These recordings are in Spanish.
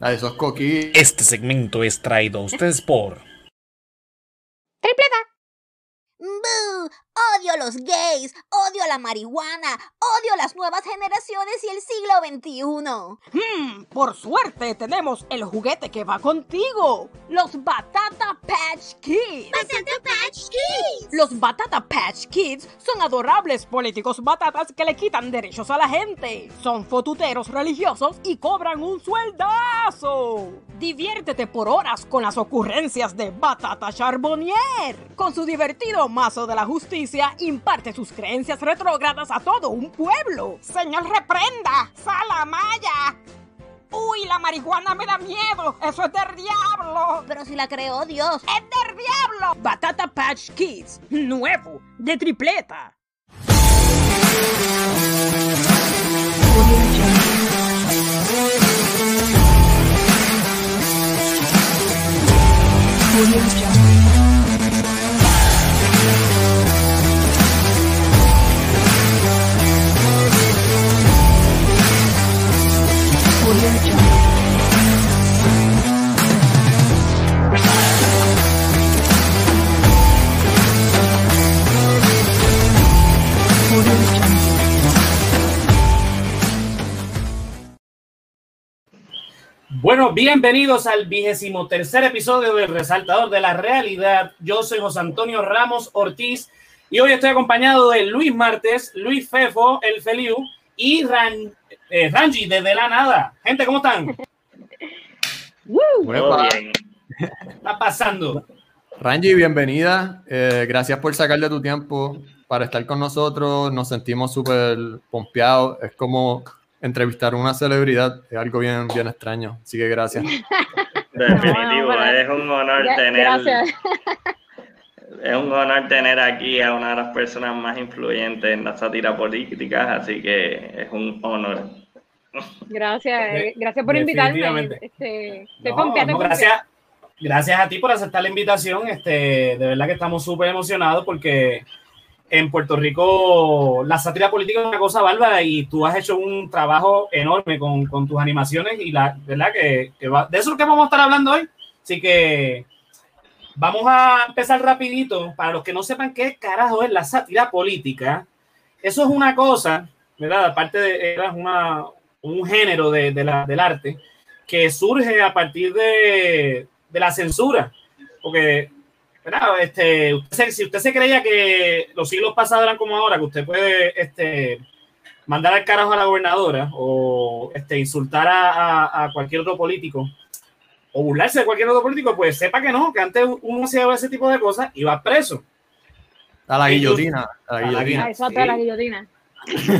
Ah, esos. Este segmento es traído a ustedes por Tripleta. ¡Bú! Odio los gays, odio la marihuana, odio las nuevas generaciones y el siglo XXI. Hmm, por suerte tenemos el juguete que va contigo. Los Batata Patch Kids. ¡Batata Patch Kids! Los Batata Patch Kids son adorables políticos batatas que le quitan derechos a la gente. Son fotuteros religiosos y cobran un sueldazo. Diviértete por horas con las ocurrencias de Batata Charbonnier. Con su divertido mazo de la justicia, imparte sus creencias retrógradas a todo un pueblo. Señor, reprenda. Salamaya. Uy, la marihuana me da miedo. Eso es del diablo. Pero si la creó Dios. Es del diablo. Batata Patch Kids. Nuevo. De tripleta. Bueno, bienvenidos al vigésimo tercer episodio del Resaltador de la Realidad. Yo soy José Antonio Ramos Ortiz y hoy estoy acompañado de Luis Martes, Luis Fefo, el Feliu y Ran, eh, Rangi desde la nada. Gente, ¿cómo están? Muy bien. ¿Qué está pasando? Rangi, bienvenida. Eh, gracias por sacarle tu tiempo para estar con nosotros. Nos sentimos súper pompeados. Es como entrevistar a una celebridad. Es algo bien, bien extraño. Así que gracias. Definitivo, No, no, es un honor Gra- tener Gracias. Es un honor tener aquí a una de las personas más influyentes en la sátira política, así que es un honor. Gracias, eh, gracias por invitarme. Este, No, no, gracias, gracias a ti por aceptar la invitación. Este, de verdad que estamos súper emocionados porque en Puerto Rico la sátira política es una cosa bárbara y tú has hecho un trabajo enorme con, con tus animaciones y la verdad que, que va- de eso es lo que vamos a estar hablando hoy. Así que vamos a empezar rapidito. Para los que no sepan qué carajo es la sátira política, eso es una cosa, ¿verdad? Aparte de era una, un género de, la- del arte que surge a partir de, de la censura. Porque, ¿verdad? Este, usted si usted se creía que los siglos pasados eran como ahora, que usted puede este, mandar al carajo a la gobernadora o este, insultar a- a cualquier otro político o burlarse de cualquier otro político, pues sepa que no, que antes uno hacía ese tipo de cosas y va preso. A la guillotina. A la a la guillotina. Exacto, Sí. la guillotina.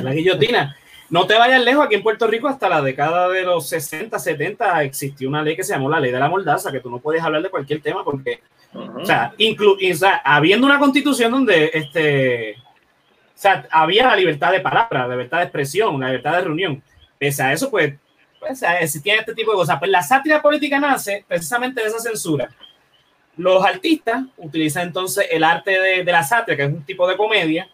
la guillotina. No te vayas lejos, aquí en Puerto Rico hasta la década de los 60, 70 existió una ley que se llamó la ley de la mordaza, que tú no puedes hablar de cualquier tema porque, Ujú. o sea, inclu- y, o sea, habiendo una constitución donde este, o sea, había la libertad de palabra, la libertad de expresión, la libertad de reunión. Pese a eso, pues, pues existían este tipo de cosas. Pues la sátira política nace precisamente de esa censura. Los artistas utilizan entonces el arte de, la sátira, que es un tipo de comedia,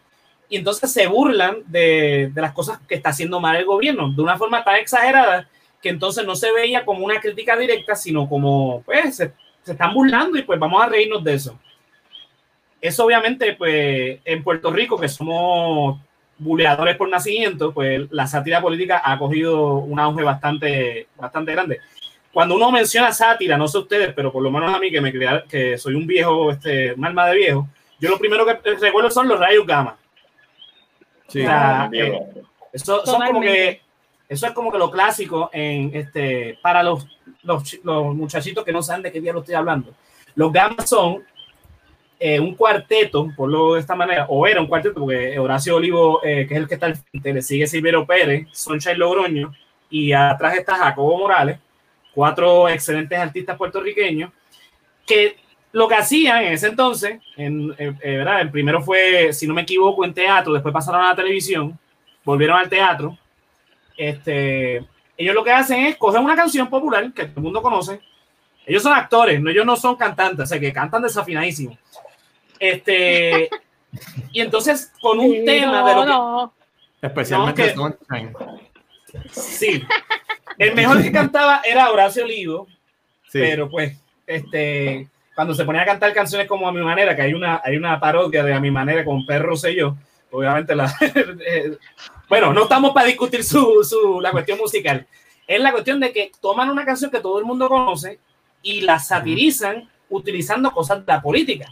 y entonces se burlan de, las cosas que está haciendo mal el gobierno de una forma tan exagerada que entonces no se veía como una crítica directa, sino como, pues, se están burlando y pues vamos a reírnos de eso. Eso obviamente, pues, en Puerto Rico, que somos buleadores por nacimiento, pues la sátira política ha cogido un auge bastante, bastante grande. Cuando uno menciona sátira, no sé ustedes, pero por lo menos a mí que me crea, que soy un viejo, este, un alma de viejo, yo lo primero que recuerdo son los rayos gamma. Sí. O sea, eh, eso, son como que, eso es como que lo clásico en este, para los, los, los muchachitos que no saben de qué día lo estoy hablando. Los gamas son eh, un cuarteto, por lo de esta manera, o era un cuarteto, porque Horacio Olivo, eh, que es el que está al frente, le sigue Silvero Pérez, Soncha Logroño, y atrás está Jacobo Morales, cuatro excelentes artistas puertorriqueños, que lo que hacían en ese entonces, en, eh, ¿verdad? El primero fue, si no me equivoco, en teatro, después pasaron a la televisión, volvieron al teatro. Este, ellos lo que hacen es coger una canción popular que el mundo conoce. Ellos son actores, no, ellos no son cantantes, o sea, que cantan desafinadísimo. Este, y entonces con un Sí, tema no, de lo que, no. Especialmente No, que- Sunshine. Sí. El mejor que cantaba era Horacio Olivo, Sí. pero pues, este, cuando se ponía a cantar canciones como A Mi Manera, que hay una, hay una parodia de A Mi Manera con Perro Sello, obviamente la... eh, bueno, no estamos para discutir su, su, la cuestión musical. Es la cuestión de que toman una canción que todo el mundo conoce y la satirizan utilizando cosas de la política.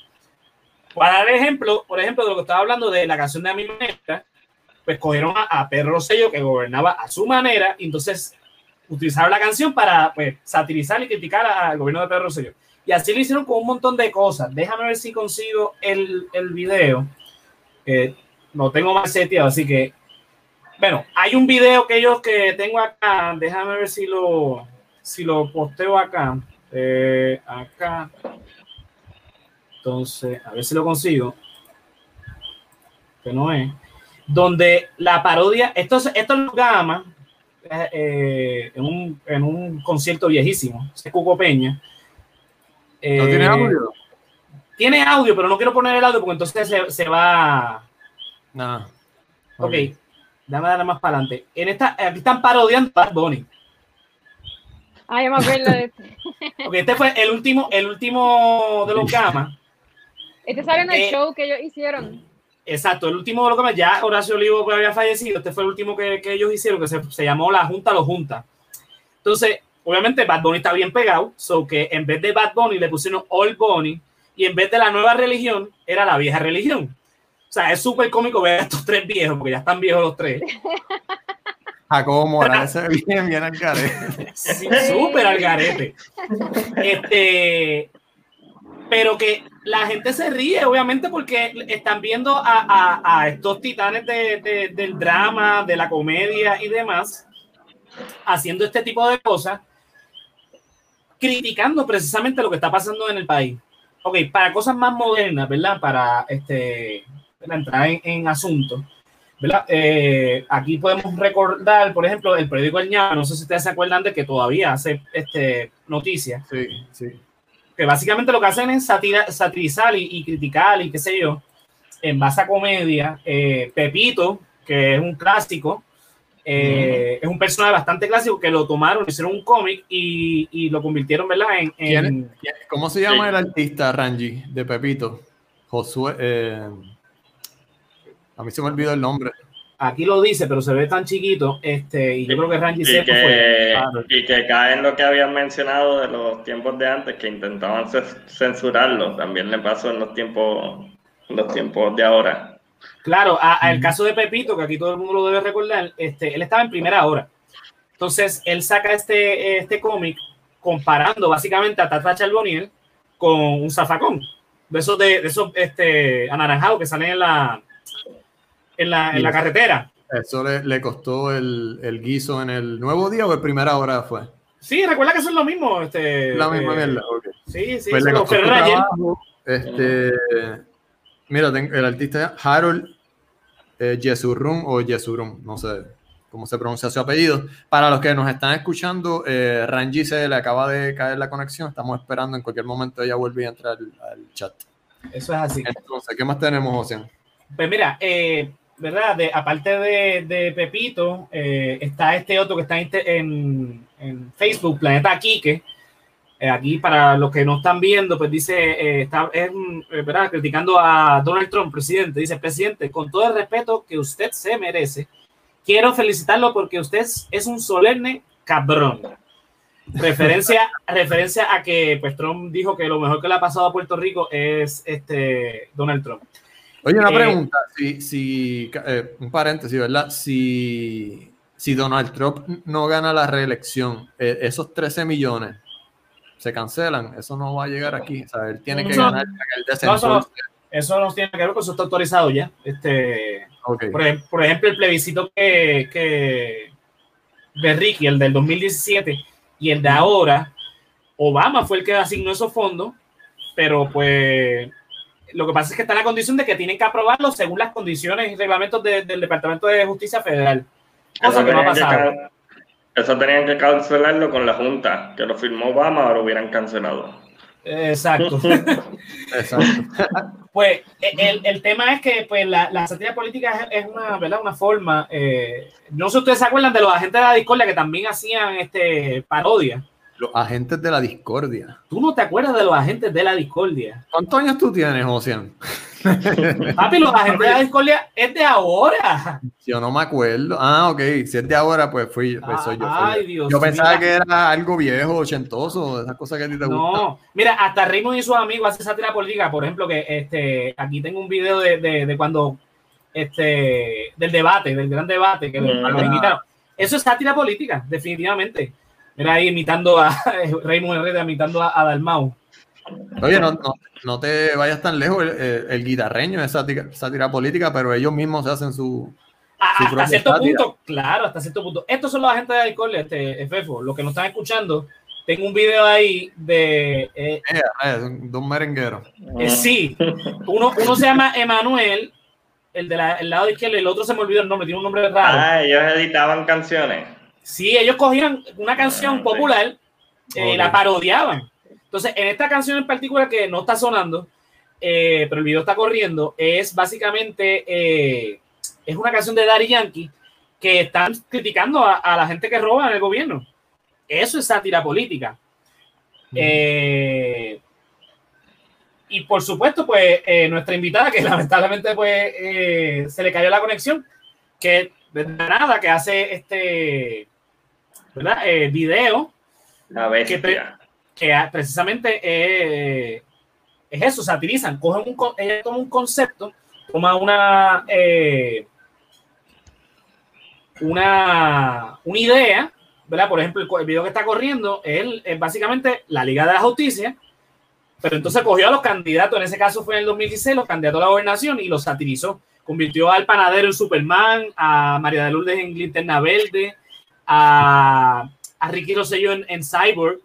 Para dar ejemplo, por ejemplo, de lo que estaba hablando de la canción de A Mi pues cogieron a, a Pedro Rosselló que gobernaba a su manera y entonces utilizaron la canción para pues, satirizar y criticar al gobierno de Pedro Rosselló. Y así lo hicieron con un montón de cosas. Déjame ver si consigo el, el video. que lo tengo más seteado, así que bueno, hay un video que yo que tengo acá. Déjame ver si lo si lo posteo acá. Eh, acá. Entonces, a ver si lo consigo. Que no es. Donde la parodia, esto es, esto es Gama, eh, en, un, en un concierto viejísimo, es Cuco Peña. ¿No tiene Eh, audio? Tiene audio, pero no quiero poner el audio porque entonces se, se va. Nada. Ok, dame darle más para adelante. En esta, aquí están parodiando a Bad Bunny. Ah, yo me acuerdo de esto. Ok, este fue el último, el último de los Gama. Este salió en el Eh, show que ellos hicieron. Exacto, el último de los Gama, ya Horacio Olivo había fallecido. Este fue el último que, que ellos hicieron, que se, se llamó La Junta lo Junta. Entonces, obviamente, Bad Bunny está bien pegado, so que en vez de Bad Bunny le pusieron Old Bunny y en vez de la nueva religión, era la vieja religión. O sea, es súper cómico ver a estos tres viejos, porque ya están viejos los tres. Jacobo Morales se ve bien, bien al garete. Sí, súper al garete. Este, pero que la gente se ríe, obviamente, porque están viendo a, estos titanes de- de- del drama, de la comedia y demás, haciendo este tipo de cosas, criticando precisamente lo que está pasando en el país. Ok, para cosas más modernas, ¿verdad? Para este, entrar en, asuntos. ¿verdad? Eh, aquí podemos recordar, por ejemplo, el periódico El no sé si ustedes se acuerdan de que todavía hace este, noticias, Sí, sí. Que básicamente lo que hacen es satira- satirizar y, y criticar y qué sé yo, en base a comedia. Eh, Pepito, que es un clásico, eh, es un personaje bastante clásico que lo tomaron, hicieron un cómic y, y lo convirtieron, ¿verdad? En, ¿Quién en- ¿Cómo se llama Sí. el artista, Rangi, de Pepito? Josué. eh, a mí se me olvidó el nombre. Aquí lo dice, pero se ve tan chiquito, este, y yo creo que Rangi Y fue. que, y que cae en lo que habían mencionado de los tiempos de antes, que intentaban ce- censurarlo. También le pasó en los tiempos, los tiempos de ahora. Claro, a, a el caso de Pepito, que aquí todo el mundo lo debe recordar, este, él estaba en primera hora. Entonces, él saca este, este cómic comparando básicamente a Tata Charboniel con un zafacón. De esos, de, de esos este, anaranjados que salen en la, en la, en la carretera. Eso le, le costó el, el guiso en el nuevo día o el primera hora fue. Sí, recuerda que eso es lo mismo. Este, La misma eh, mierda. Sí, sí, Pues le costó ayer. trabajo. Este, mira, el artista Harold eh, o Yesurum, no sé cómo se pronuncia su apellido. Para los que nos están escuchando, eh, Rangi se le acaba de caer la conexión. Estamos esperando en cualquier momento ella vuelve a entrar al, al chat. Eso es así. Entonces, ¿qué más tenemos, José? Pues mira, eh, ¿verdad? De, aparte de, de Pepito, eh, está este otro que está en, en- Facebook, Planeta Quique. Eh, aquí, para los que no están viendo, pues dice, eh, está es, eh, ¿verdad? criticando a Donald Trump, presidente. Dice, presidente, con todo el respeto que usted se merece, quiero felicitarlo porque usted es, es un solemne cabrón. Referencia, referencia a que pues, Trump dijo que lo mejor que le ha pasado a Puerto Rico es este Donald Trump. Oye, una Eh, pregunta. Si, si, eh, un paréntesis, ¿verdad? Si, si Donald Trump no gana la reelección, eh, esos 13 millones se cancelan. Eso no va a llegar aquí. O sea, él tiene que No. ganar él No, eso, no tiene que ver, porque eso está autorizado ya. Este, por ejemplo, el plebiscito que, que de Ricky, el del 2017, y el de ahora, Obama fue el que asignó esos fondos, pero pues lo que pasa es que está la condición de que tienen que aprobarlo según las condiciones y reglamentos de- del Departamento de Justicia Federal. Cosa Eso que no ha que pasado. eso tenían que cancelarlo con la Junta, que lo firmó Obama, ahora hubieran cancelado. Exacto. Exacto. Pues e- el, el tema es que pues, la, la sátira política es, es una, ¿verdad? una forma. eh, no sé si ustedes se acuerdan de los agentes de la discordia que también hacían este, parodia. Los agentes de la discordia. ¿Tú no te acuerdas de los agentes de la discordia? ¿Cuántos años tú tienes, Ocean? Papi, los agentes de la discordia es de ahora. Yo no me acuerdo. Ah, ok. Si es de ahora, pues fui, pues soy yo. soy Ay, yo. Dios Yo pensaba que era algo viejo, ochentoso, esas cosas que a ti te gustan. No, mira, hasta Raymond y sus amigos hacen sátira política. Por ejemplo, que este, aquí tengo un video de, de, de cuando este, del debate, del gran debate que lo- Ah. lo invitaron. Eso es sátira política, definitivamente. Mira ahí imitando a Raymond Herrera, imitando a, a Dalmau. Oye, no, no, no te vayas tan lejos. El, el- el guitarreño es sátira, sátira política, pero ellos mismos se hacen su. A- Su hasta cierto sátira. punto, claro, hasta cierto punto. Estos son los agentes de alcohol, este, Fefo. Los que nos están escuchando, tengo un video ahí de eh, Eh, eh, merengueros. Eh, sí, uno, uno se llama Emanuel, el del lado izquierdo, y el otro se me olvidó el nombre, tiene un nombre raro. Ah, ellos editaban canciones. Sí, ellos cogían una canción Ah, popular eh, la parodiaban. Entonces, en esta canción en particular que no está sonando, eh, pero el video está corriendo, es básicamente, eh, es una canción de Daddy Yankee que están criticando a, a la gente que roba en el gobierno. Eso es sátira política. Eh, y por supuesto, pues nuestra invitada, que lamentablemente pues se le cayó la conexión, que de nada, que hace este ¿verdad? Eh, video, La bestia. que ah, precisamente eh, es eso, satirizan, cogen un, ella toma un concepto, toma una eh, una, una idea, ¿verdad? Por ejemplo, el, el video que está corriendo él es básicamente la Liga de la Justicia, pero entonces cogió a los candidatos, en ese caso fue en el 2016, los candidatos a la gobernación y los satirizó. Convirtió al panadero en Superman, a María de Lourdes en Linterna Verde, a, a Ricky Rosselló en, en Cyborg,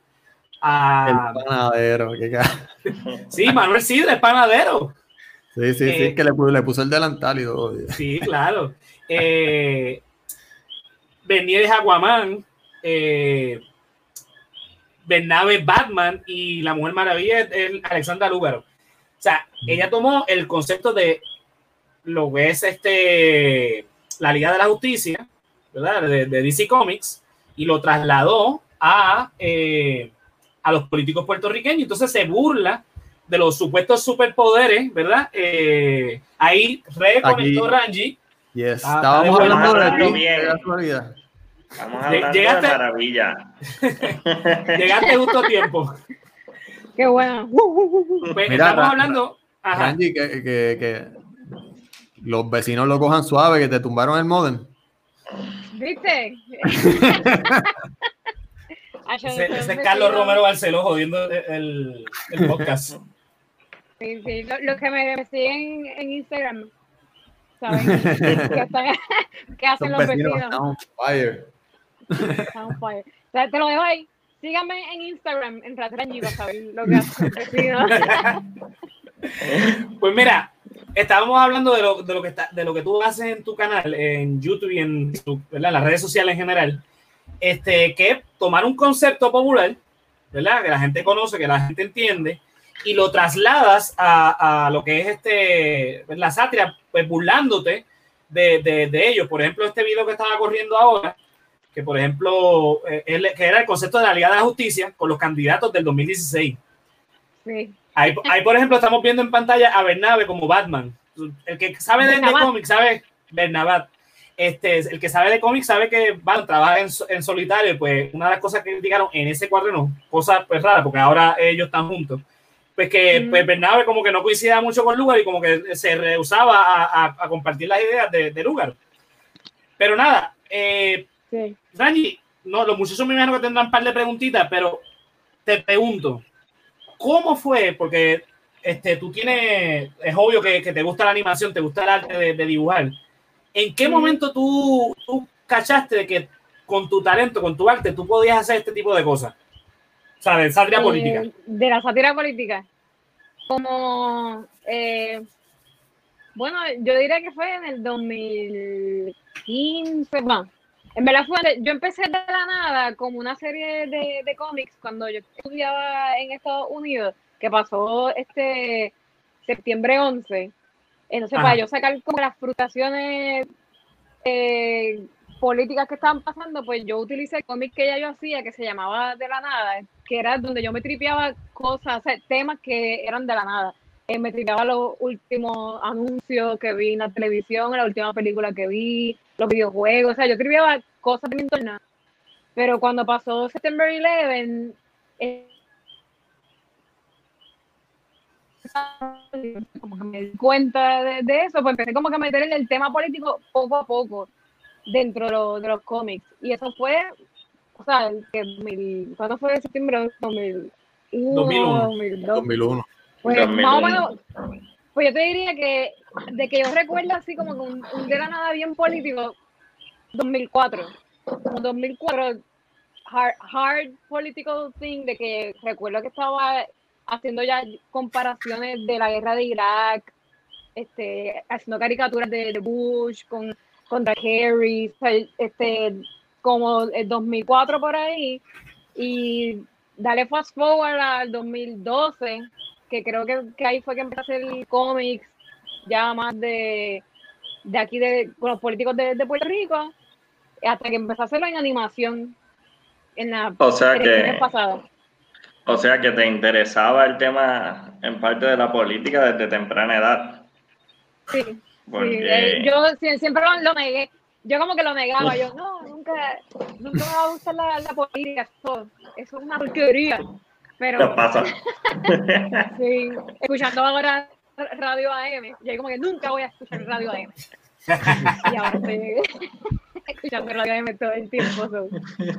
a, El panadero. qué sí, Manuel Sidre, el panadero. Sí, sí, Eh, sí, que le, le puso el delantal y todo. Sí, claro. Eh, Bernieres Aquaman, eh, Bernabe Batman y la Mujer Maravilla es es Alexandra Lúgaro. O sea, ella tomó el concepto de lo que es este la Liga de la Justicia, ¿verdad? De, de DC Comics, y lo trasladó a, eh, a los políticos puertorriqueños. Entonces se burla de los supuestos superpoderes, ¿verdad? Eh, ahí reconectó. Rangi. Yes. Ah, Estábamos está hablando de ti, bien. Estamos hablando llegaste- de maravilla. Llegaste justo a tiempo. Qué bueno. Pues, Mira, estamos hablando. Ajá. Que, que, que los vecinos lo cojan suave, que te tumbaron el modem. ¿Viste? Ese, es Carlos Romero Barceló jodiendo el, el podcast. Sí, sí. Lo- Los que me, me siguen en Instagram saben que, están- que hacen los vecinos on fire. Están on fire. O sea, te lo dejo ahí. Síganme en Instagram, en Ratrangi, para saber lo que hacen los vecinos. Pues mira, estábamos hablando de lo, de lo que está, de lo que tú haces en tu canal, en YouTube y en, tu- en las redes sociales en general. Este, que tomar un concepto popular, ¿verdad? Que la gente conoce, que la gente entiende, y lo trasladas a, a lo que es este, la sátira, pues burlándote de, de, de ellos. Por ejemplo, este video que estaba corriendo ahora, que por ejemplo, eh, que era el concepto de la Liga de la Justicia con los candidatos del 2016. Sí. Ahí, ahí, por ejemplo, estamos viendo en pantalla a Bernabe como Batman. El que sabe de, de cómics sabe Bernabat. Este, el que sabe de cómics sabe que Batman trabaja en, en solitario. Pues una de las cosas que criticaron en ese cuaderno, cosa pues rara, porque ahora ellos están juntos, pues que Mm. pues, Bernabe como que no coincidía mucho con Lugar y como que se rehusaba a, a- a compartir las ideas de, de Lugar. Pero nada, eh, Sí. Rangi, no, los muchachos me imagino que tendrán un par de preguntitas, pero te pregunto, ¿cómo fue? Porque este, tú tienes, es obvio que, que te gusta la animación, te gusta el arte de, de dibujar. ¿En qué momento tú, tú cachaste de que con tu talento, con tu arte, tú podías hacer este tipo de cosas? O sea, de sátira Eh, política. De la sátira política. Como, eh, bueno, yo diría que fue en el 2015, bueno, en verdad fue, yo empecé de la nada como una serie de, de cómics cuando yo estudiaba en Estados Unidos. que pasó este septiembre 11. Entonces, Ajá. para yo sacar como las frustraciones eh, políticas que estaban pasando, pues yo utilicé el cómic que ya yo hacía, que se llamaba De la Nada, que era donde yo me tripeaba cosas, o sea, temas que eran de la nada. Eh, me tripeaba los últimos anuncios que vi en la televisión, la última película que vi, los videojuegos, o sea, yo tripeaba cosas de mi entorno. Pero cuando pasó September 11, eh, como que me di cuenta de, de eso, pues empecé como que a meter en el tema político poco a poco dentro de, lo- de los cómics. Y eso fue, o sea, que mil, ¿cuándo fue septiembre? 2001, 2001. 2002. 2001. Pues 2001. más o menos, pues yo te diría que de que yo recuerdo así como que un, un nada bien político, 2004. Como 2004, hard, hard political thing, de que recuerdo que estaba haciendo ya comparaciones de la guerra de Irak, este, haciendo caricaturas de, de Bush con, contra sea, este, como el 2004 por ahí, y dale fast forward al 2012, que creo que, que ahí fue que empecé a hacer cómics ya más de, de aquí, de, con los políticos de, de Puerto Rico, hasta que empecé a hacerlo en animación en la O sea que, o sea que te interesaba el tema en parte de la política desde temprana edad. Sí, Porque yo sie- siempre lo, lo negué. Yo como que lo negaba, yo no, nunca, nunca me va a gustar la, la política, eso, eso es una porquería. ¿Qué Pero pasa? sí, escuchando ahora Radio AM, yo como que nunca voy a escuchar Radio AM. Y ahora estoy escuchando Radio AM todo el tiempo, so,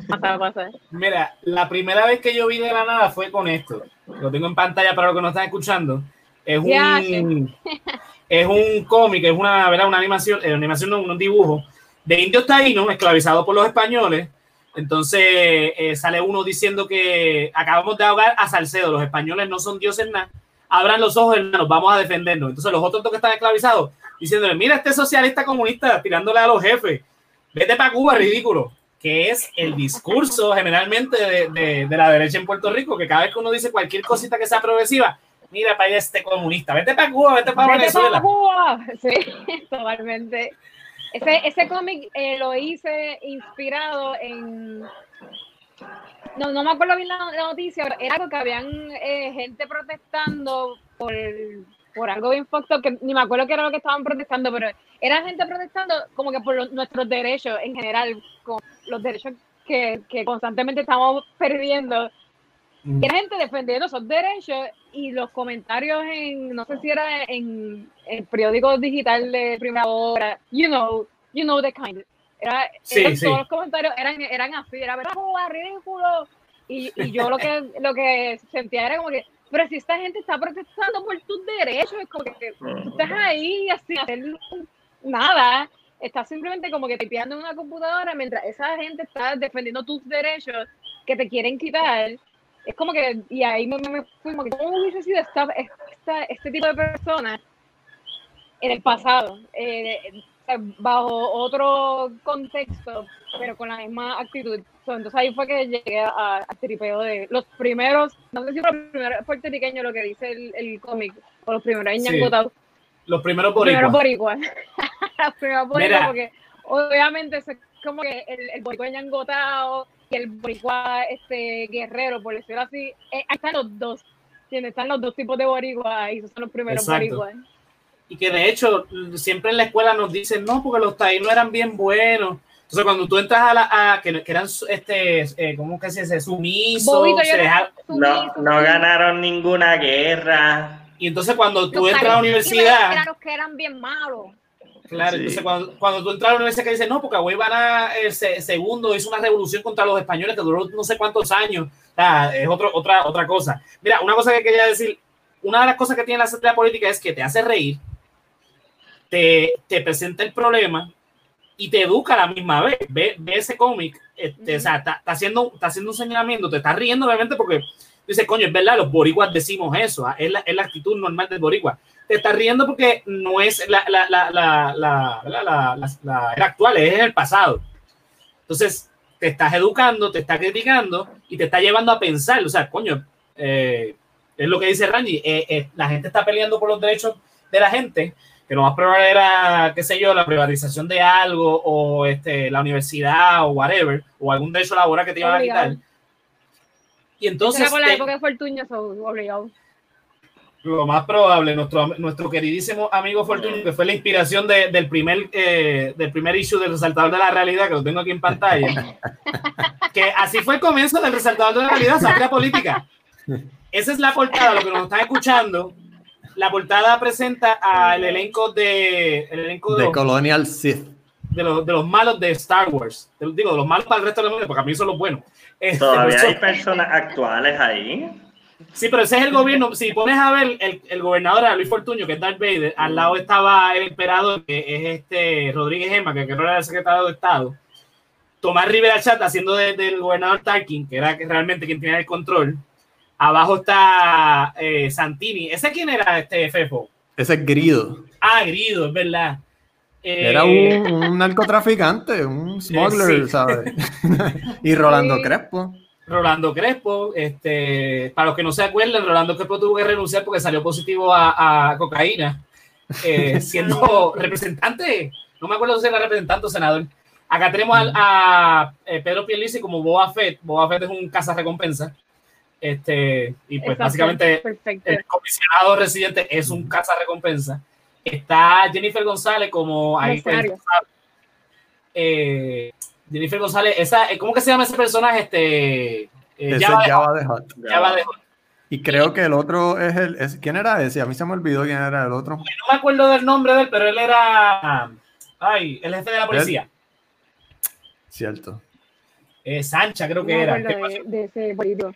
pasa, pasa. Mira, la primera vez que yo vi de la nada fue con esto. Lo tengo en pantalla para los que no están escuchando. Es un, es un cómic, es una, ¿verdad? una animación, eh, animación no, un dibujo de indios taínos esclavizados por los españoles. Entonces eh, sale uno diciendo que acabamos de ahogar a Salcedo, los españoles no son dioses nada. Abran los ojos, hermanos, vamos a defendernos. Entonces los otros dos que están esclavizados diciéndole, mira este socialista comunista tirándole a los jefes, vete para Cuba, ridículo. Que es el discurso generalmente de, de- de la derecha en Puerto Rico, que cada vez que uno dice cualquier cosita que sea progresiva, mira para allá este comunista, vete para Cuba, vete para Vete Venezuela. para Cuba. Sí, totalmente. Ese, ese cómic eh, lo hice inspirado en. No, no me acuerdo bien la, noticia, pero era algo que habían eh, gente protestando por, por algo bien fucked que ni me acuerdo qué era lo que estaban protestando, pero era gente protestando como que por nuestros derechos en general, con los derechos que, que constantemente estamos perdiendo. Mm. Y gente defendiendo esos derechos y los comentarios en, no sé si era en el periódico digital de primera hora, you know, you know the kind. Era, Sí, eran sí. todos los comentarios eran, eran así, era verdad, ridículo. Y, y yo lo que, lo que sentía era como que, pero si esta gente está protestando por tus derechos, es como que tú estás ahí así, hacer nada, estás simplemente como que tipeando en una computadora mientras esa gente está defendiendo tus derechos que te quieren quitar. Es como que, y ahí me, me fui como que, ¿cómo hubiese sido esta, esta- este tipo de personas en el pasado? Eh, bajo otro contexto, pero con la misma actitud. So, entonces ahí fue que llegué a- tripeo de los primeros, no sé si fue los primeros puertorriqueños lo que dice el, el cómic, o los primeros Sí. ñangotados, Los primeros boricuas. boricuas. los primeros boricuas, porque obviamente es como que el, el boricua ñangotado y el boricua este, guerrero, por decirlo así, eh, ahí están los dos. ¿entiendes? Están los dos tipos de boricuas y esos son los primeros boricuas. Y que de hecho, siempre en la escuela nos dicen, no, porque los taínos eran bien buenos. Entonces, cuando tú entras a la. A, que, que eran, este, eh, ¿cómo que se dice? Sumisos. Bobito, se yo dejaron- No, no ganaron ninguna guerra. y entonces, cuando tú Los entras a la universidad. Eran los que eran bien malos. Claro, Sí. entonces cuando, cuando tú entras a la universidad que dices, no, porque Agüey Vara el se- segundo hizo una revolución contra los españoles que duró no sé cuántos años, o sea, es otro, otra, otra cosa. Mira, una cosa que quería decir, una de las cosas que tiene la satira política es que te hace reír, te, te presenta el problema y te educa a la misma vez. Ve, ve ese cómic, este, o sea, está, está haciendo, está haciendo un señalamiento, te está riendo obviamente porque dice, coño, es verdad, los boricuas decimos eso, ah, es la, es la actitud normal del boricua. Te estás riendo porque no es la, la, la, era actual, es el pasado. Entonces, te estás educando, te está criticando y te está llevando a pensar, o sea, coño, eh, es lo que dice Randy, eh, eh, la gente está peleando por los derechos de la gente, que lo más probable era, qué sé yo, la privatización de algo o este, la universidad o whatever, o algún derecho laboral que te iban a quitar. Y entonces... Era por la época de Fortuño, so, obligado. lo más probable, nuestro, nuestro queridísimo amigo Fortunio, que fue la inspiración de- del, primer, eh, del primer issue del Resaltador de la Realidad, que lo tengo aquí en pantalla, que así fue el comienzo del Resaltador de la Realidad, sátira política. Esa es la portada, lo que nos están escuchando. La portada presenta al elenco de, el elenco de, De los, Colonial Sith. de, los, de los malos de Star Wars. De- digo, de los malos para el resto del mundo, porque a mí son los buenos. Este, Todavía hay personas actuales ahí. Sí, pero ese es el gobierno. Si pones a ver, el, el gobernador era Luis Fortuño, que es Darth Vader, al lado estaba el emperador, que es este Rodríguez Gema, que creo que era el secretario de Estado. Tomás Rivera Chat haciendo de- del gobernador Tarkin, que era que realmente quien tenía el control. Abajo está eh, Santini. ¿Ese quién era este Fefo? Ese es Grido. Ah, Grido, es verdad. Eh, Era un, un narcotraficante, un smuggler, sí. ¿sabes? y Rolando Sí. Crespo. Rolando Crespo, este, para los que no se acuerdan, Rolando Crespo tuvo que renunciar porque salió positivo a, a cocaína, eh, siendo representante, no me acuerdo si era representante o senador. Acá tenemos al- a, eh, Pedro Pierluisi como Boba Fett. Boba Fett es un recompensa Este, y pues Exacto, básicamente Perfecto. el comisionado residente es un recompensa Está Jennifer González como ahí eh, Jennifer González, esa, ¿cómo que se llama ese personaje? Este, eh, Ese Java Java de. Java de Y creo que el otro es el. es- ¿Quién era ese? A mí se me olvidó quién era el otro. No me acuerdo del nombre de él, pero él era. Ay, el jefe de la policía. Cierto. Eh, Sancha, creo No que me era. de, de ese político.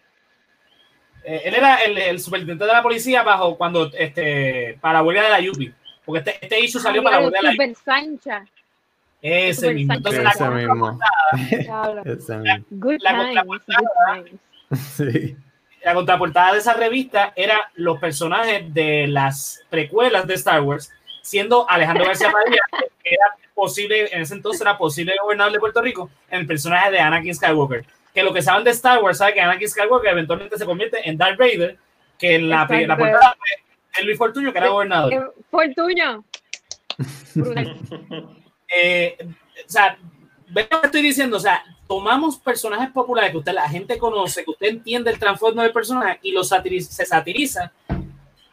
Eh, él era el, el superintendente de la policía bajo cuando este para la huelga de la Yupi. Porque este, este issue salió Ah, para la huelga de la Yupi. Super Sancha. Ese Super mismo. Sancha. Entonces, la, ese mismo. Ese mismo. Good La times, contraportada. good times. Sí. la contraportada de esa revista era los personajes de las precuelas de Star Wars, siendo Alejandro García Padilla, que era posible, en ese entonces era posible gobernador de Puerto Rico, en el personaje de Anakin Skywalker. Que lo que saben de Star Wars sabe que Anakin Skywalker eventualmente se convierte en Darth Vader, que en la, la portada fue Luis Fortuño, que era gobernador. Eh, Fortuño. Brutal. eh, o sea, ve lo que estoy diciendo, o sea, tomamos personajes populares que usted, la gente conoce, que usted entiende el trasfondo del personaje y lo satiriza, se satiriza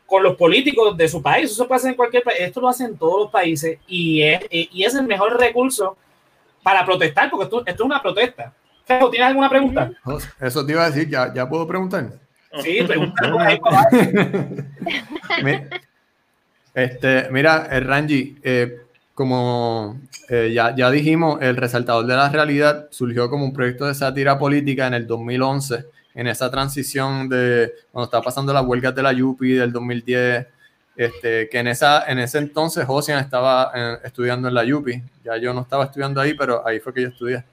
con los políticos de su país. Eso pasa en cualquier país. Esto lo hacen todos los países y es, y es el mejor recurso para protestar, porque esto, esto es una protesta. ¿Tienes alguna pregunta? Eso te iba a decir, ya, ya puedo preguntar. Sí, pregunta por ahí, este, mira, el Ranji, eh, como eh, ya, ya dijimos, el resaltador de la realidad surgió como un proyecto de sátira política en el 2011, en esa transición de cuando estaba pasando las huelgas de la Yupi del 2010, este, que en, esa, en ese entonces Josian estaba eh, estudiando en la Yupi, ya yo no estaba estudiando ahí, pero ahí fue que yo estudié.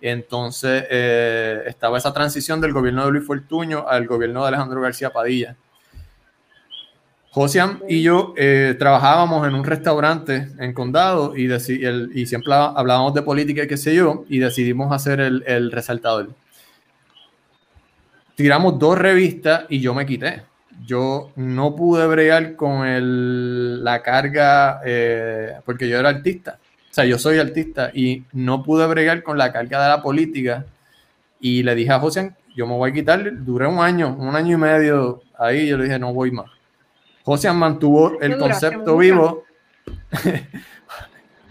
Entonces eh, estaba esa transición del gobierno de Luis Fortuño al gobierno de Alejandro García Padilla. Josian y yo eh, trabajábamos en un restaurante en Condado y, y siempre hablábamos de política y qué sé yo, y decidimos hacer el, resaltador. Tiramos dos revistas y yo me quité. Yo no pude bregar con la carga, eh, porque yo era artista. Sea, yo soy artista y no pude bregar con la carga de la política. Y le dije a Josian, yo me voy a quitar. Duré un año, un año y medio ahí. Yo le dije, no voy más. Josian mantuvo el concepto vivo.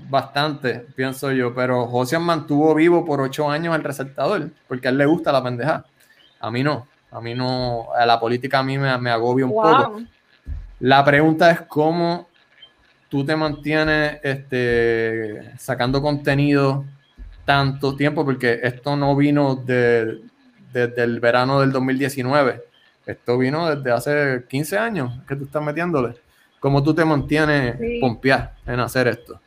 Bastante, pienso yo. Pero Josian mantuvo vivo por ocho años el resaltador, porque a él le gusta la pendeja. A mí no. A mí no. A la política a mí me, me agobia un poco. La pregunta es cómo tú te mantienes este, sacando contenido tanto tiempo, porque esto no vino de- desde el verano del 2019, esto vino desde hace 15 años que tú estás metiéndole. ¿Cómo tú te mantienes Sí. en hacer esto?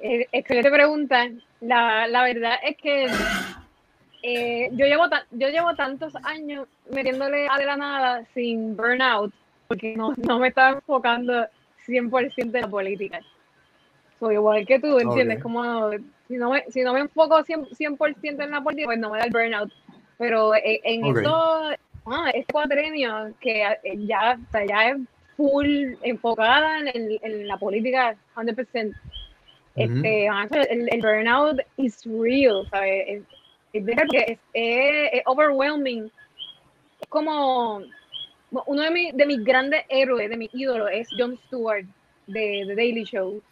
Eh, excelente pregunta. La, la verdad es que eh, yo, llevo yo llevo tantos años metiéndole a de la nada sin burnout, porque no, no me estaba enfocando 100% en la política. Soy igual que tú, ¿entiendes? Ok. Como si no, me, si no me enfoco 100%, 100% en la política, pues no me da el burnout. Pero en, en Ok. esto, ah, este cuatrenio que eh, ya, ya es full enfocada en, el- en la política 100%. Este, ah, el, el burnout is real, ¿sabes? Es, es, es- es overwhelming. Es como uno de, mis- de mis grandes héroes, de mis ídolos, es Jon Stewart de The Daily Show.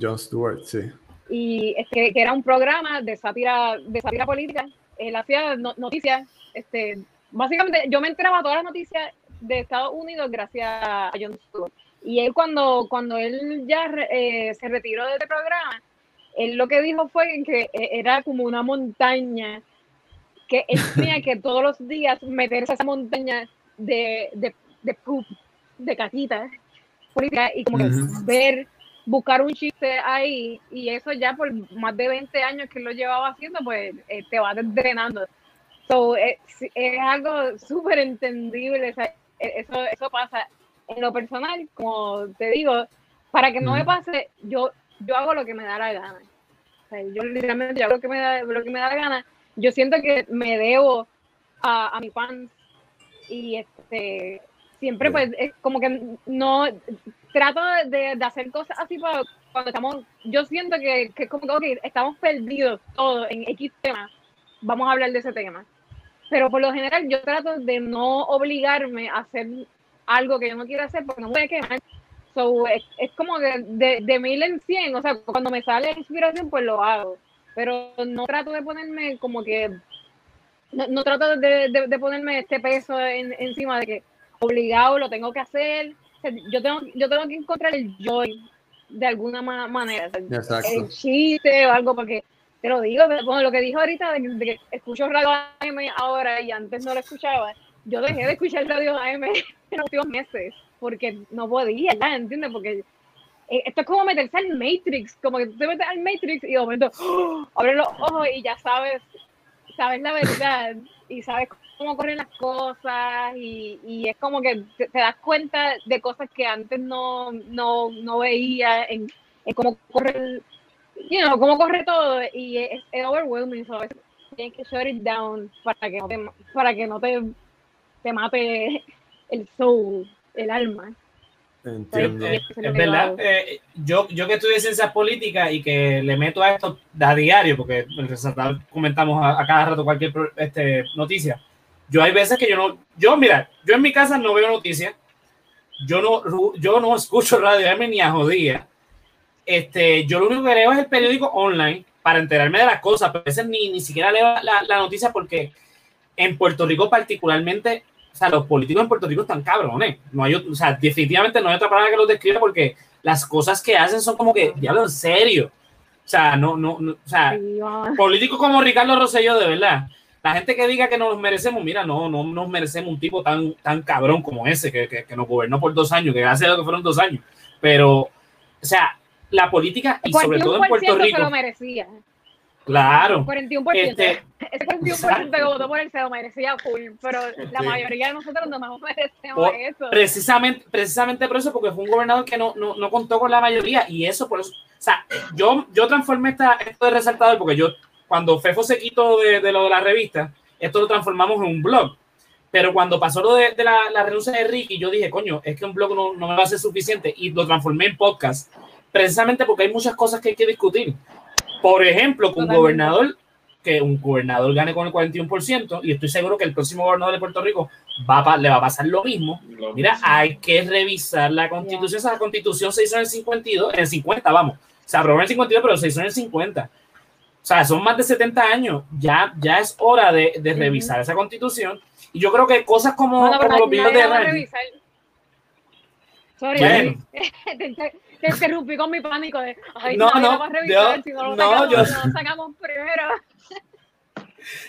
Jon Stewart, sí. y es que, que era un programa de sátira de sátira política él hacía no- noticias este básicamente yo me enteraba todas las noticias de Estados Unidos gracias a Jon Stewart y él cuando cuando él ya eh, se retiró de este programa él lo que dijo fue que eh, era como una montaña que él tenía que todos los días meterse a esa montaña de de, de poop, de política y como ver buscar un chiste ahí y eso ya por más de 20 años que lo llevaba haciendo, pues eh, te va drenando. So, es, es algo súper entendible, o sea, e- eso, eso pasa. En lo personal, como te digo, para que no me pase, yo, yo hago lo que me da la gana. O sea, yo literalmente yo hago lo que me da, lo que me da la gana. Yo siento que me debo a, a mis fans y este siempre pues es como que no trato de, de hacer cosas así para cuando estamos yo siento que, que es como que estamos perdidos todos en X tema vamos a hablar de ese tema. Pero por lo general yo trato de no obligarme a hacer algo que yo no quiero hacer porque no me voy a quemar. So, es, es como que de, de mil en cien o sea cuando me sale la inspiración pues lo hago. Pero no trato de ponerme como que no, no trato de, de- de ponerme este peso en- encima de que obligado lo tengo que hacer. Yo, tengo, yo tengo que encontrar el joy de alguna ma- manera. Exacto. el chiste o algo, porque te lo digo, como lo que dijo ahorita, de, que- escucho Radio AM ahora y antes no lo escuchaba. Yo dejé de escuchar Radio AM en los últimos meses porque no podía, ¿ya? ¿entiendes? Porque eh, esto es como meterse al Matrix, como que tú te metes al Matrix y de momento ¡oh! abres los ojos y ya sabes, sabes la verdad y sabes cómo corren las cosas y, y es como que te, das cuenta de cosas que antes no, no, no veía en, en cómo corre you know, cómo corre todo y es, overwhelming veces tienes que shut it down para que no te, para que no te, te mate el soul, el alma. Entiendo. Es verdad. eh, yo, yo que estudié ciencias políticas y que le meto a esto a diario, porque en resaltar comentamos a, a cada rato cualquier este, noticia. Yo hay veces que yo no, yo mira, yo en mi casa no veo noticias, yo no, yo no escucho radio M ni a jodía. Este, yo lo único que leo es el periódico online para enterarme de las cosas, pero a veces ni, ni siquiera leo la, la noticia porque en Puerto Rico particularmente o sea, los políticos en Puerto Rico están cabrones. No hay, o sea, definitivamente no hay otra palabra que los describa porque las cosas que hacen son como que, diablo, en serio. O sea, no, no, no o sea, políticos como Ricardo Rosselló, de verdad. La gente que diga que nos merecemos, mira, no, no nos merecemos un tipo tan, tan cabrón como ese que, que, que nos gobernó por dos años, que gracias a lo que fueron dos años. Pero, o sea, la política y sobre todo en 41% Puerto se Rico, lo merecía. Claro. 41%. Este, Ese 41% que votó por él se lo merecía full, pero la Sí. mayoría de nosotros no nos merecemos Por- eso. precisamente, precisamente por eso, porque fue un gobernador que no, no, no contó con la mayoría y eso por eso, o sea, yo, yo transformé esta, esto de resaltador porque yo, cuando Fefo se quitó de, de lo de la revista, esto lo transformamos en un blog. Pero cuando pasó lo de, de la, la renuncia de Ricky, yo dije, coño, es que un blog no, no me va a ser suficiente y lo transformé en podcast, precisamente porque hay muchas cosas que hay que discutir. Por ejemplo, que un gobernador, que un gobernador gane con el 41%, y estoy seguro que el próximo gobernador de Puerto Rico va a pa- le va a pasar lo mismo. Lo Mira, mismo. hay que revisar la constitución. Esa constitución se hizo en el 52, en el 50, vamos. Se aprobó en el 52, pero se hizo en el 50. O sea, son más de 70 años. Ya, ya es hora de, revisar esa constitución. Y yo creo que cosas como, Bueno, como los videos de. Sorry, Bueno. te, te- te interrumpí con mi pánico de, ay, No, no, a revisar, yo- si no lo no, sacamos, yo- no sacamos primero.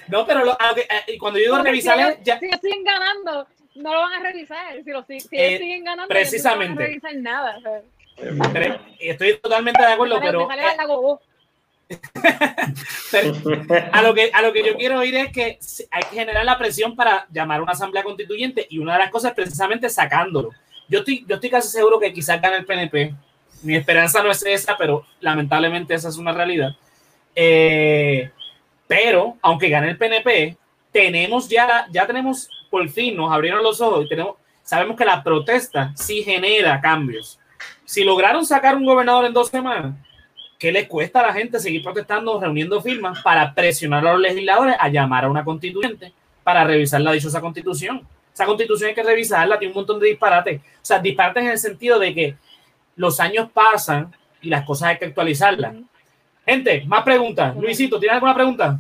No, pero lo- a lo que- eh, cuando yo digo Porque revisar, si ellos, ya, si ellos siguen ganando, no lo van a revisar. Si, lo, si, si Eh, ellos siguen ganando, precisamente. ellos no van a revisar nada. pero estoy totalmente de acuerdo, Me sale- pero me sale eh, pero a lo que a lo que yo quiero ir es que hay que generar la presión para llamar a una asamblea constituyente y una de las cosas es precisamente sacándolo. Yo estoy, yo estoy casi seguro que quizás gane el PNP. Mi esperanza no es esa, pero lamentablemente esa es una realidad. Eh, pero aunque gane el PNP, tenemos ya, ya tenemos por fin nos abrieron los ojos y tenemos, sabemos que la protesta sí genera cambios. Si lograron sacar un gobernador en dos semanas, ¿qué le cuesta a la gente seguir protestando, reuniendo firmas para presionar a los legisladores a llamar a una constituyente para revisar la dichosa constitución? Esa constitución hay que revisarla, tiene un montón de disparates. O sea, disparates en el sentido de que los años pasan y las cosas hay que actualizarlas. Gente, más preguntas. Luisito, ¿tienes alguna pregunta?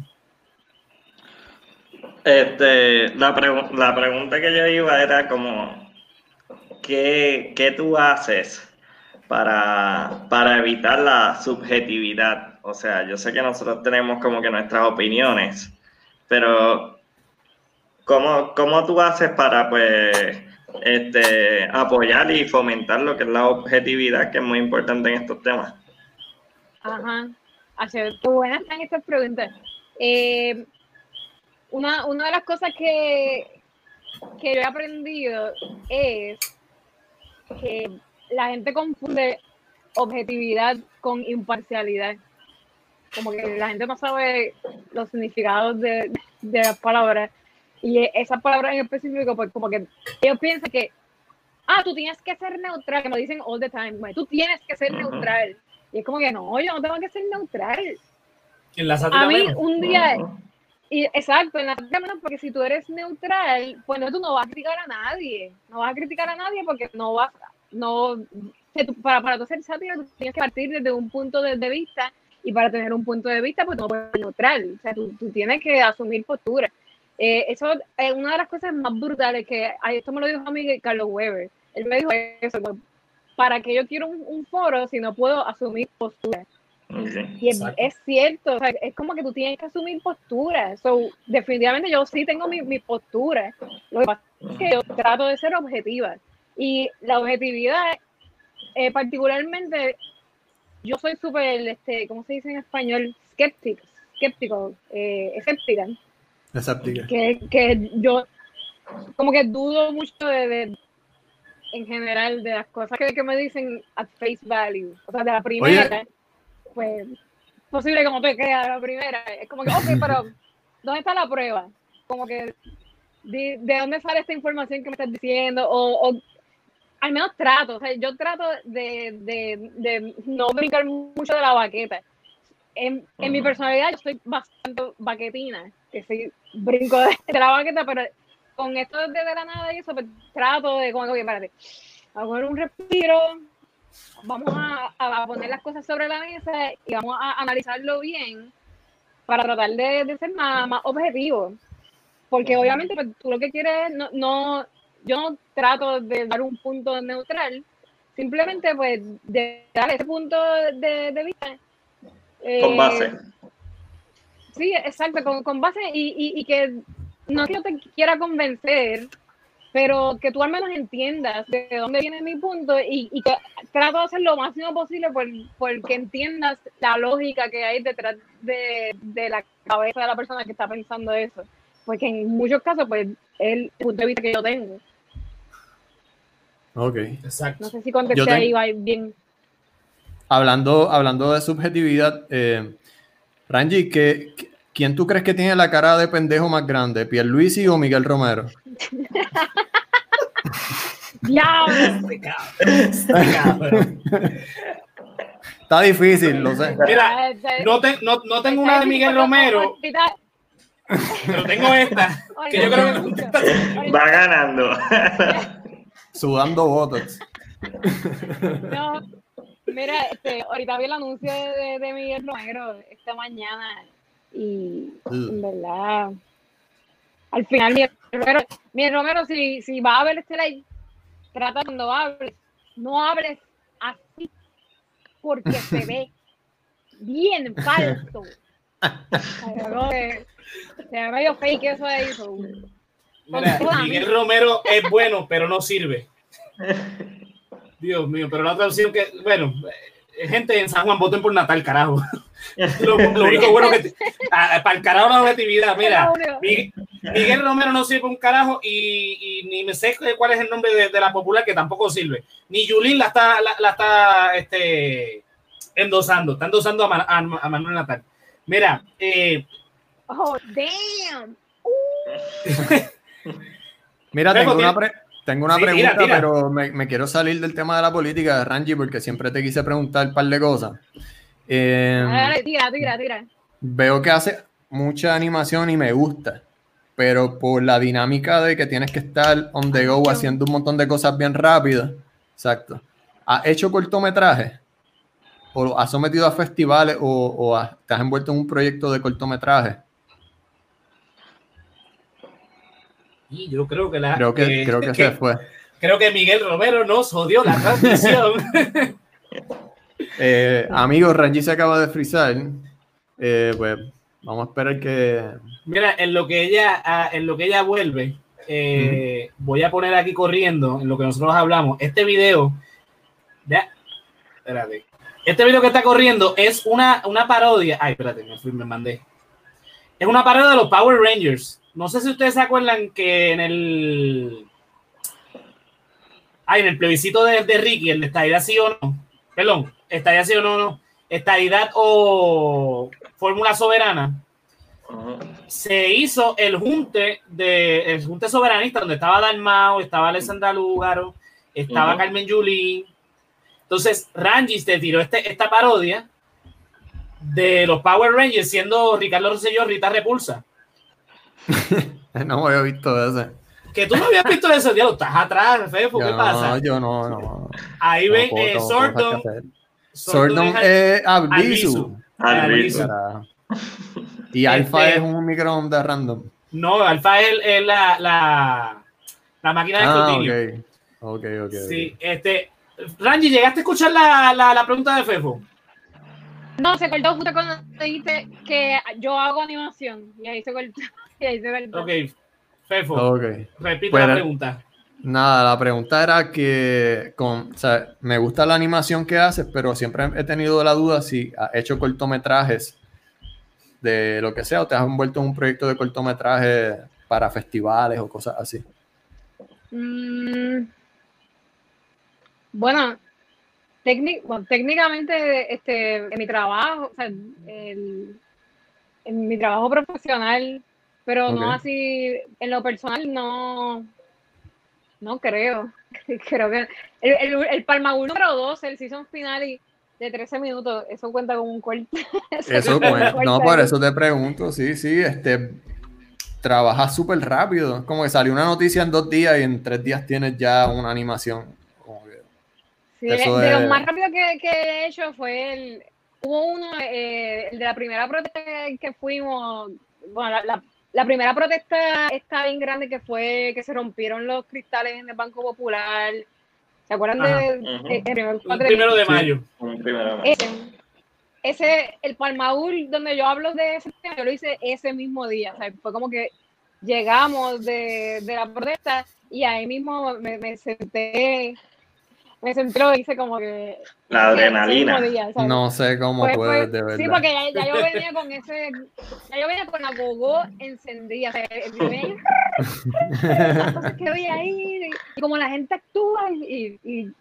Este, la, pregu- la pregunta que yo iba era como, ¿qué, qué tú haces para, para evitar la subjetividad? O sea, yo sé que nosotros tenemos como que nuestras opiniones, pero ¿cómo, cómo tú haces para, pues, este, apoyar y fomentar lo que es la objetividad, que es muy importante en estos temas? Ajá. Qué buenas están estas preguntas. Eh, una, una de las cosas que, que yo he aprendido es que la gente confunde objetividad con imparcialidad. Como que la gente no sabe los significados de, de las palabras. Y esas palabras en específico, pues como que ellos piensan que, ah, tú tienes que ser neutral, que me dicen all the time, bueno, tú tienes que ser neutral. Y es como que no, yo no tengo que ser neutral. En la A mí menos. un día, y, exacto, en la menos porque si tú eres neutral, pues no, tú no vas a criticar a nadie. No vas a criticar a nadie porque no vas, no, para, para tú hacer sátira tú tienes que partir desde un punto de, de vista y para tener un punto de vista pues no puedes ser neutral. O sea, tú, tú tienes que asumir postura. Eh, eso es una de las cosas más brutales que, esto me lo dijo a mí Carlos Weber. Él me dijo eso, para que yo quiero un, un foro si no puedo asumir postura. Ok. Y es, cierto, o sea, es como que tú tienes que asumir postura. So, definitivamente yo sí tengo mi, mi postura. Lo que pasa es que yo trato de ser objetiva. Y la objetividad, eh, particularmente, yo soy súper, este, ¿cómo se dice en español? Skeptic, skeptical, eh, escéptica. Escéptica. Que, que yo como que dudo mucho de, de- en general de las cosas que, que me dicen at face value. O sea, de la primera, pues posible no te de la primera. Es como que, ok, pero ¿dónde está la prueba? Como que, ¿de, de dónde sale esta información que me estás diciendo? O, o al menos trato, o sea, yo trato de, de, de no brincar mucho de la baqueta. En, en mi Ujú. personalidad yo soy bastante baquetina, que sí brinco de, de la baqueta, pero con esto de, de la nada y eso, pues trato de como que, espérate, vamos a poner un respiro, vamos a, a poner las cosas sobre la mesa y vamos a analizarlo bien para tratar de, de ser más, más objetivo. Porque obviamente pues, tú lo que quieres, no, no, yo no trato de dar un punto neutral, simplemente pues de dar ese punto de, de vista. Con eh, base. Sí, exacto, con, con base y, y, y que no es que yo te quiera convencer, pero que tú al menos entiendas de dónde viene mi punto y, y que trato de hacer lo máximo posible por, por que entiendas la lógica que hay detrás de, de la cabeza de la persona que está pensando eso. Porque en muchos casos, pues, es el punto de vista que yo tengo. Ok. Exacto. No sé si contesté ahí va bien. Hablando, hablando de subjetividad, eh, Ranji, ¿qué, qué- quién tú crees que tiene la cara de pendejo más grande? ¿Pierluisi o Miguel Romero? ¡Diablo! Este cabrón, este cabrón. Está difícil, lo sé. Mira, no, te- no, no tengo una de Miguel Romero, pero tengo esta. Que yo creo que. Va ganando. Sudando botox. No, mira, este, ahorita vi el anuncio de, de Miguel Romero esta mañana y en verdad, al final Miguel Romero, Miguel Romero si, si va a ver este live, trata cuando hables, no hables así, porque se ve bien falso. Se ve medio fake eso de eso. Mira, Miguel mi- Romero es bueno, pero no sirve. Dios mío, pero la otra opción que, bueno, eh, gente en San Juan voten por Natal, carajo. Lo, lo único bueno que te- para el carajo la objetividad, mira, Miguel, Miguel Romero no sirve un carajo y, y ni me sé cuál es el nombre de, de la popular que tampoco sirve. Ni Yulín la está, la, la está este, endosando, está endosando a, Ma- a, a Manuel Natal. Mira, eh, Oh, damn. Mira, Fefo, tengo una, pre- tengo una Sí, pregunta, tira. pero me, me quiero salir del tema de la política, Rangi, porque siempre te quise preguntar un par de cosas. Eh, Dale, tira, tira, tira. veo que hace mucha animación y me gusta, pero por la dinámica de que tienes que estar on the go haciendo un montón de cosas bien rápido. Exacto. ¿Has hecho cortometrajes? ¿O has sometido a festivales o, o has- te has envuelto en un proyecto de cortometraje? Y yo creo que la. Creo que, creo que se fue. creo que Miguel Romero nos jodió la transmisión. Eh, amigos, Rangi se acaba de frizar. Eh, pues vamos a esperar que. Mira, en lo que ella, ah, en lo que ella vuelve, eh, voy a poner aquí corriendo, en lo que nosotros hablamos, este video, ya, espérate, este video que está corriendo es una, una parodia, ay, espérate, me, fui, me mandé, es una parodia de los Power Rangers. No sé si ustedes se acuerdan que en el, ay, en el plebiscito de, de Ricky, el de estadidad sí o no, perdón, estadidad sí o no, no, estadidad o fórmula soberana, se hizo el junte de el junte soberanista donde estaba Dalmao, estaba Alessandra Lúgaro, estaba. Carmen Yulín. Entonces, Rangis te tiró este, esta parodia de los Power Rangers siendo Ricardo Rosselló Rita Repulsa. No me había visto ese. Que tú no habías visto eso, diablo, estás atrás, Fefo, ¿qué Yo pasa? no, yo no, no. Ahí no ven puedo- eh, Sordon es es Albizu. Albizu. Y Alfa Este- es un microondas random. No, Alfa es, la, la, la máquina de Ah, escrutinio. ok. Ok, ok. ok. Sí, este. Rangi, ¿llegaste a escuchar la, la, la pregunta de Fefo? No, se cortó justo cuando dijiste que yo hago animación. Y ahí se cortó. Se cortó. Ok, Fefo, repite Pues, la pregunta. Nada, la pregunta era que con, o sea, me gusta la animación que haces, pero siempre he tenido la duda si has hecho cortometrajes de lo que sea o te has envuelto en un proyecto de cortometraje para festivales o cosas así. Mm, bueno, técnic- bueno, técnicamente este, en mi trabajo, o sea, el- en mi trabajo profesional, pero no así, en lo personal no, no creo. Creo que el, el, el Palmagul número 12, el season final y de 13 minutos, eso cuenta como un corte. Eso, cuenta no, por eso te pregunto, sí, sí, este, trabajas súper rápido, como que salió una noticia en dos días y en tres días tienes ya una animación. Sí, Eso de más rápido que, que he hecho fue el. Hubo uno, eh, el de la primera protesta que fuimos. Bueno, la, la- la primera protesta está bien grande que fue que se rompieron los cristales en el Banco Popular. ¿Se acuerdan Ajá. de, Ujú. de- el primer Un cuatrimestre? primero de Sí. mayo. Primero. Ese, ese, el Palmaul, donde yo hablo de ese tema, yo lo hice ese mismo día. O sea, fue como que llegamos de, de la protesta y ahí mismo me, me senté, me lo hice como que. La adrenalina. no sé cómo Fue- puedes, de verdad. Sí, porque ya, ya yo venía con ese, ya yo venía con la gogo encendida, o sea, yo venía- las cosas que veía ahí, y como la gente actúa y, y,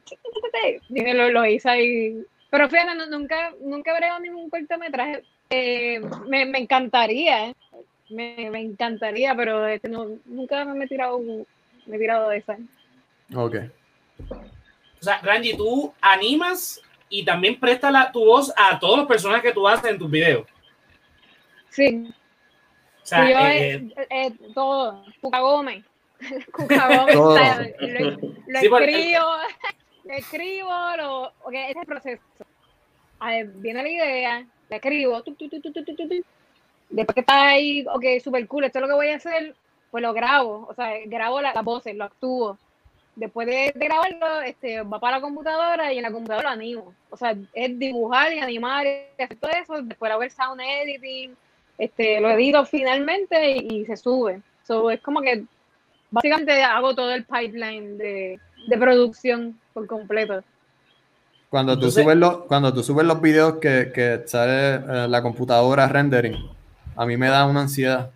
y lo, lo hice ahí. Pero fíjate, no- nunca, nunca he ningún cortometraje. Eh, me, me encantaría, ¿eh? me, me encantaría, pero este, no, nunca me he tirado, me he tirado de esa. Ok. O sea, Randy, tú animas y también prestas tu voz a todos los personajes que tú haces en tus videos. Sí. O sea, sí, yo eh, eh, eh, todo, Cuca Gómez. Lo, escribo, lo escribo, lo, okay, ese es el proceso. Viene la idea, la escribo, tu, tu, después que está ahí, ok, super cool, esto es lo que voy a hacer, pues lo grabo, o sea, grabo las voces, lo actúo, Después de, de grabarlo, este, va para la computadora y en la computadora lo animo. O sea, es dibujar y animar y hacer todo eso, después hago el sound editing, este, lo edito finalmente y, y se sube. So, es como que básicamente hago todo el pipeline de, de producción por completo. Cuando tú, Entonces- subes los, cuando tú subes los videos que, que sale eh, la computadora rendering, a mí me da una ansiedad.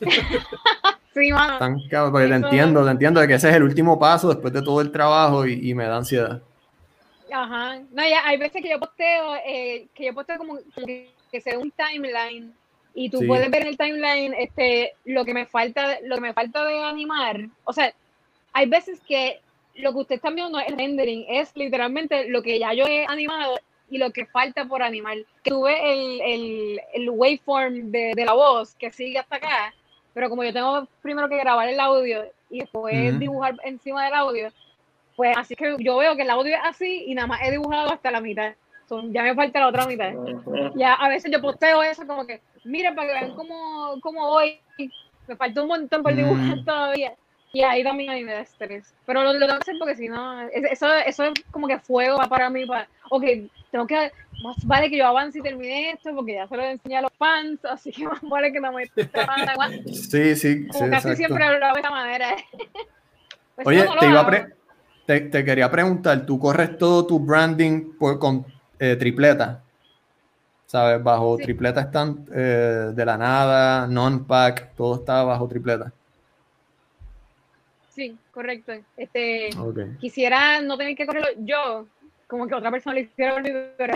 Sí, mano. Tan cabrón, porque te entiendo, te entiendo de que ese es el último paso después de todo el trabajo y, y me da ansiedad. Ajá. No, ya hay veces que yo posteo, eh, que yo posteo como que, que sea un timeline y tú Sí. puedes ver en el timeline este, lo que me falta, lo que me falta de animar. O sea, hay veces que lo que ustedes están viendo es el rendering, es literalmente lo que ya yo he animado y lo que falta por animar. Que tú ves el, el, el waveform de, de la voz que sigue hasta acá, pero como yo tengo primero que grabar el audio y después dibujar encima del audio, pues así que yo veo que el audio es así y nada más he dibujado hasta la mitad. So, ya me falta la otra mitad. Ya a veces yo posteo eso como que, miren para que vean cómo, cómo voy. Me falta un montón por dibujar Mm. todavía. Y ahí también me da estrés. Pero lo, lo tengo que hacer porque si no, es- eso, eso es como que fuego va para mí. Para, ok, tengo que, más vale que yo avance y termine esto porque ya se lo enseñé a los fans, así que más vale que no me Sí, sí, sí, Como casi exacto. siempre lo hago de esta manera. Pues Oye, no, te iba a pre- te, te quería preguntar, ¿tú corres todo tu branding por, con eh, tripleta? ¿Sabes? Bajo Sí. tripleta están eh, de la nada, non-pack, todo está bajo tripleta. Sí, correcto. Este, quisiera no tener que correrlo yo, como que otra persona lo hiciera pero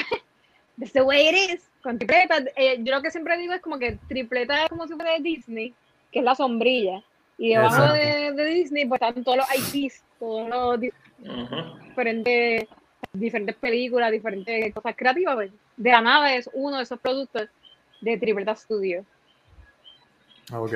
that's the way it is. Con tripleta, eh, yo lo que siempre digo es como que tripleta es como si fuera de Disney, que es la sombrilla. Y debajo de, de Disney pues están todos los IPs, todos los di- diferentes, diferentes películas, diferentes cosas creativas. pues. De la nada es uno de esos productos de Tripleta Studio. Ah, Ok.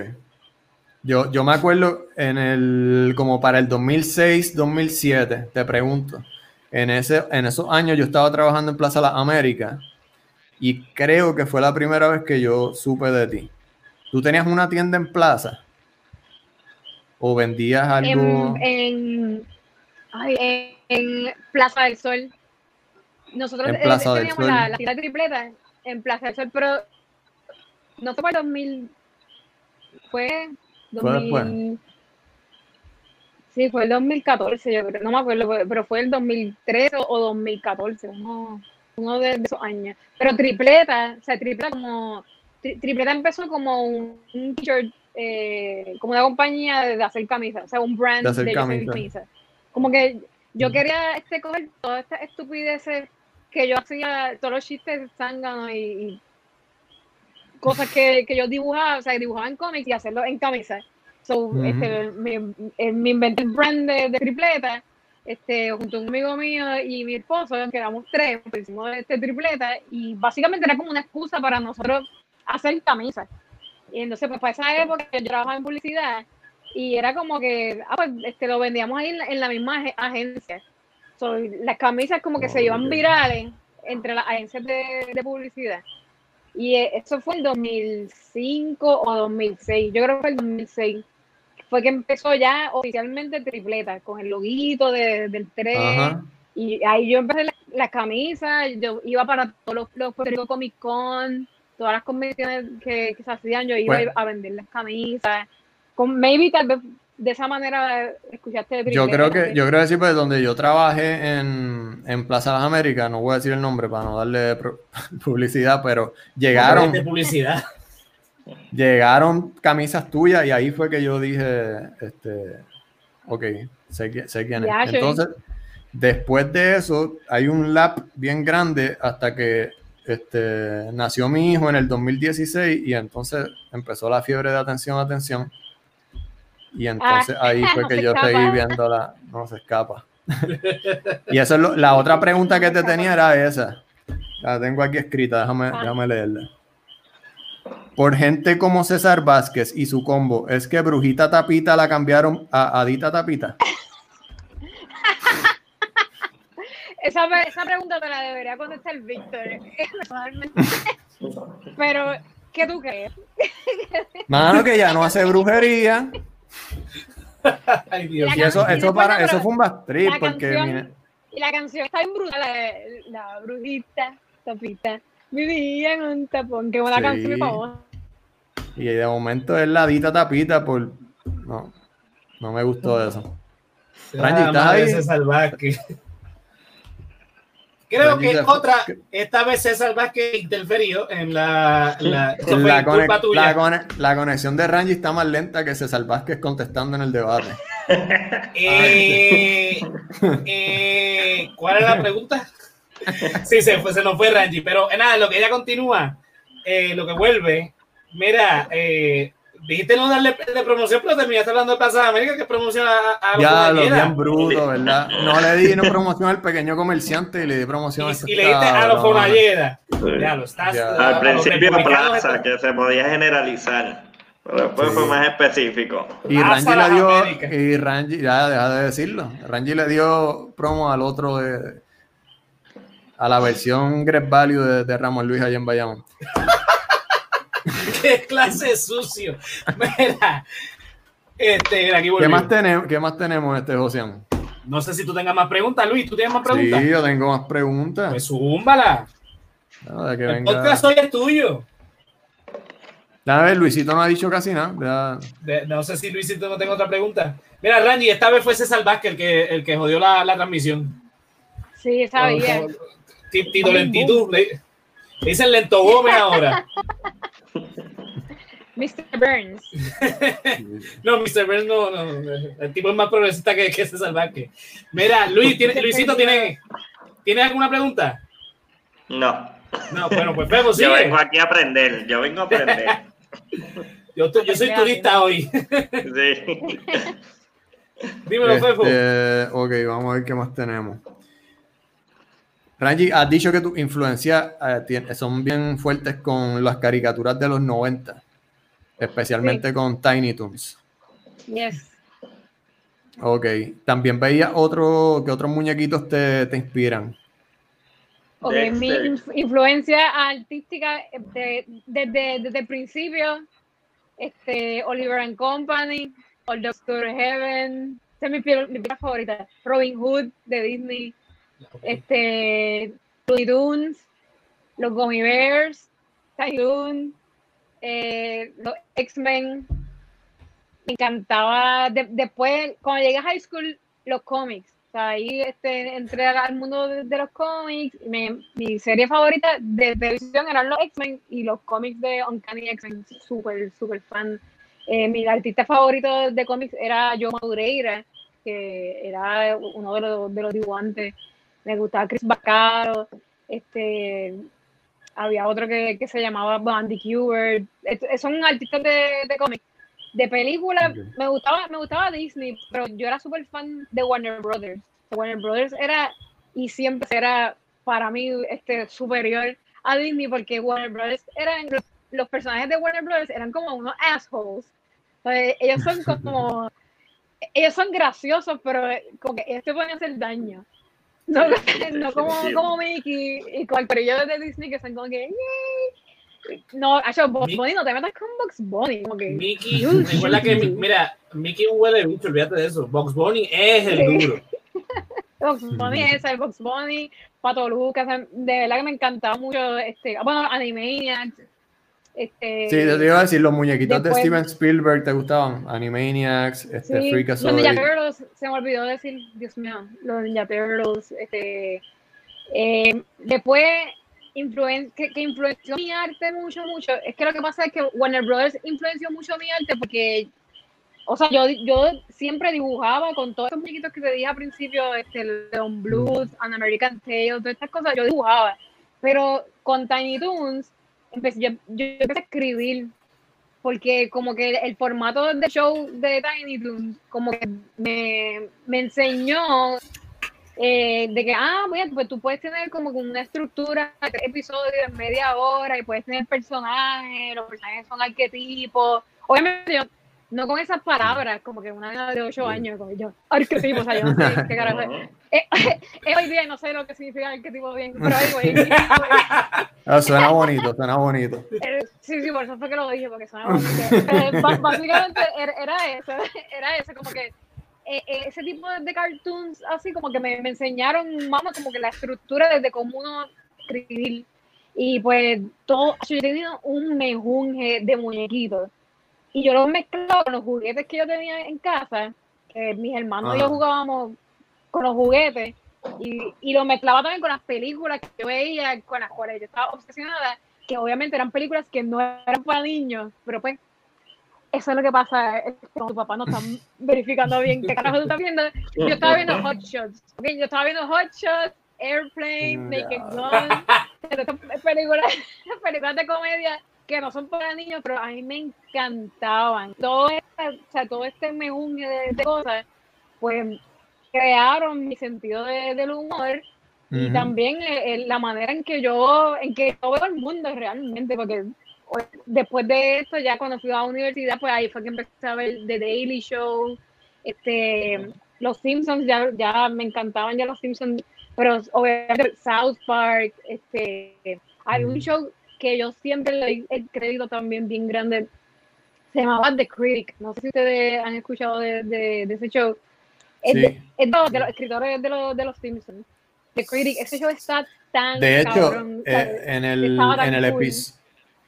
Yo, yo me acuerdo en el, como para el 2006, 2007, te pregunto, en, ese, en esos años yo estaba trabajando en Plaza Las Américas y creo que fue la primera vez que yo supe de ti. ¿Tú tenías una tienda en Plaza? ¿O vendías algo? en, en, ay, en- en Plaza del Sol. Nosotros En eh, Plaza del teníamos Sol. la, la tienda tripleta en Plaza del Sol, pero no fue para el 2000, fue Fue después. 2000, sí, fue el 2014, yo creo, no me acuerdo, fue- pero fue el 2013 o 2014, uno, uno de, de esos años. Pero tripleta, o sea, tripleta como, tri- tripleta empezó como un, un t-shirt, eh, como una compañía de, de hacer camisas, o sea, un brand De hacer de hacer camisas. Como que yo Mm. quería este coger todas estas estupideces que yo hacía, todos los chistes zánganos y, y cosas que, que yo dibujaba, o sea, dibujaba en cómics y hacerlo en camisas. So, este, me, eh, me inventé el brand de, de tripleta, este, junto a un amigo mío y mi esposo, que éramos tres, pues hicimos este tripleta y básicamente era como una excusa para nosotros hacer camisas. Y entonces, pues para esa época yo trabajaba en publicidad y era como que, ah, pues este, lo vendíamos ahí en la, en la misma ag- agencia. So, las camisas como que se iban Ok. virales entre las agencias de, de publicidad. Y eh, eso fue el 2005 o 2006, yo creo que fue el 2006. Fue que empezó ya oficialmente tripleta, con el loguito de- del 3. Ajá. Y ahí yo empecé la- las camisas, yo iba para todos los, los Comic Con, todas las convenciones que, que se hacían, yo iba a vender las camisas. Con, maybe tal vez de esa manera escuchaste de Yo creo no que, yo creo que sí, pues donde yo trabajé en, en Plaza Las Américas, no voy a decir el nombre para no darle pro- publicidad, pero llegaron, de publicidad. llegaron camisas tuyas y ahí fue que yo dije, este, ok, sé, sé quién es. Ya. Entonces, después de eso, hay un lap bien grande hasta que este, nació mi hijo en el 2016 y entonces empezó la fiebre de atención, atención. Y entonces ahí fue no que yo seguí escapa. viendo la... No se escapa. y eso es lo- la otra pregunta que te tenía era esa. La tengo aquí escrita, déjame, Ah. déjame leerla. Por gente como César Vázquez y su combo, ¿es que Brujita Tapita la cambiaron a Adita Tapita? Esa, esa pregunta te la debería contestar Víctor, personalmente. Pero, ¿qué tú crees? Mano, que ya no hace brujería. Ay, Dios. Y eso, eso, para, eso fue un backtrip, la porque canción- mira, Y la canción está en brutal, la, la brujita, tapita, vivía en un tapón, que buena Sí. canción, mi favor. y de momento es la Adita Tapita por... No, no me gustó eso. Randy, ¿estás ahí? Creo que otra, esta vez César Vázquez interferió en la. la La, conex- la cone- la conexión de Rangy está más lenta que César Vázquez contestando en el debate. Eh, eh, ¿Cuál era la pregunta? Sí, se, fue, se nos fue Rangy, pero eh, nada, lo que ella continúa, eh, lo que vuelve, Mira, eh, dijiste no darle de promoción, pero terminaste hablando de Plaza de América, que promoción a, a los Ya, lo bien bruto, ¿verdad? No le di no promoción al pequeño comerciante y le di promoción a ese Y, y le diste a los. Sí. Ya lo estás. Ya. Al principio plaza, que se podía generalizar, pero después Sí. fue más específico. Y Rangi le dio, y Rangi, ya deja de decirlo, Rangi le dio promo al otro de, a la versión Great Value de, de Ramón Luis allá en Bayamón. Qué clase de sucio. Mira, este, mira, aquí ¿Qué más tenemos, qué más tenemos este Josian? No sé si tú tengas más preguntas, Luis. ¿Tú tienes más preguntas? Sí, yo tengo más preguntas. Pues zúmbala. No, de que El venga. podcast hoy es tuyo. A ver, Luisito no ha dicho casi nada. ya- De- no sé si Luisito no tengo otra pregunta. Mira, Randy, esta vez fue César Vázquez el que, el que jodió la, la transmisión. Sí, sabía. Ti- Tito Lentitud. Le, le dicen Lento Gómez ahora. Mr. Burns. No, Mr. Burns no, no, no. El tipo es más progresista que, que César Vázquez. Mira, Luis, ¿tiene, Luisito, ¿tiene, ¿tiene alguna pregunta? No, No, bueno, pues Febo, yo sigue. vengo aquí a aprender, yo vengo a aprender. Yo, estoy- yo soy turista hoy. Sí. Dímelo, Fefo. Este, ok, vamos a ver qué más tenemos. Rangi, has dicho que tus influencias eh, son bien fuertes con las caricaturas de los 90, especialmente con Tiny Toons. Yes. Ok, también veías otro, que otros muñequitos te, te inspiran. Ok, Dexter. mi inf- influencia artística eh, de- desde, desde el principio, este, Oliver and Company, Old Doctor Heaven, esa es mi, mi película favorita, Robin Hood de Disney, este, Looney Tunes, los Gummy Bears, eh, los X-Men, me encantaba, de- después, cuando llegué a high school, los cómics, o sea, ahí este, entré al mundo de, los cómics. me- mi serie favorita de televisión eran los X-Men y los cómics de Uncanny X-Men. Súper, súper fan. Eh, mi artista favorito de cómics era Joe Madureira, que era uno de los, de los dibujantes. Me gustaba Chris Bacaro. Este, había otro que, que se llamaba Bandy. Est- Son artistas de, de cómics. De películas, Ok. me gustaba, me gustaba Disney, pero yo era súper fan de Warner Brothers. Warner Brothers era y siempre será para mí este superior a Disney porque Warner Brothers eran los, los personajes de Warner Brothers eran como unos assholes. Sea, ellos son como ellos son graciosos, pero como que ellos te pueden hacer daño. No, no como, como Mickey y cualquier de Disney que son como que "Yay". no, Bugs Mi- Bunny, no te metas con Bugs Bunny, como que Mickey, recuerda que, mira, Mickey huele bicho, olvídate de eso. Box Bunny es el duro. Bugs Bunny es el Bugs Bunny, Pato Lucas, de verdad que me encantaba mucho, este, bueno, Animaniacs, este, Sí, te iba a decir, los muñequitos después- de Steven Spielberg te gustaban. Animaniacs, este, sí, Freakazoid. los Ninja Turtles, se me olvidó decir, Dios mío, los Ninja Turtles, este, eh, después, influen que, que influenció mi arte mucho, mucho, es que lo que pasa es que Warner Brothers influenció mucho mi arte porque o sea, yo, yo siempre dibujaba con todos esos muñequitos que te dije al principio, este, Leon Blues, An American Tale, todas estas cosas, yo dibujaba. Pero con Tiny Toons, empecé, yo, yo empecé a escribir, porque como que el formato de show de Tiny Toons, como que me, me enseñó eh, de que, ah, mira, pues tú puedes tener como una estructura de tres episodios media hora y puedes tener personajes, los personajes son arquetipos. Obviamente yo, no con esas palabras, como que una nena de 8 años, como yo, arquetipo, o sea, yo no sé qué carajo es. Eh, eh, hoy día no sé lo que significa arquetipo bien, pero anyway, Ah, suena bonito, suena bonito. eh, sí, sí, por eso fue que lo dije, porque suena bonito. Eh, básicamente era, eso, era eso, como que ese tipo de, cartoons así como que me, me enseñaron, vamos, como que la estructura desde cómo uno escribir. Y pues todo, yo tenía un mejunje de muñequitos. Y yo los mezclaba con los juguetes que yo tenía en casa, que mis hermanos y yo jugábamos con los juguetes. Y, y lo mezclaba también con las películas que yo veía, con las cuales yo estaba obsesionada, que obviamente eran películas que no eran para niños, pero pues eso es lo que pasa cuando tu papá no está verificando bien qué carajo tú estás viendo. Yo estaba viendo Hot Shots, ¿ok? yo estaba viendo Hot Shots, Airplane, Naked. Gun, películas, películas de comedia que no son para niños, pero a mí me encantaban. Todo, esta, o sea, todo este mejunje de, de cosas, pues crearon mi sentido de- del humor y también eh, eh, la manera en que yo en que yo veo el mundo realmente porque o- después de esto ya cuando fui a la universidad pues ahí fue que empecé a ver The Daily Show este los Simpsons ya, ya me encantaban ya los Simpsons pero obviamente South Park este hay un show que yo siempre le doy el crédito también bien grande. Se llamaba The Critic. No sé si ustedes han escuchado de, de- de ese show. Es, Sí. de, es de los- escritores de los, de los Simpsons. The Critic, ese show está tan De hecho, cabrón, eh, en, el, en, el cool. episodio,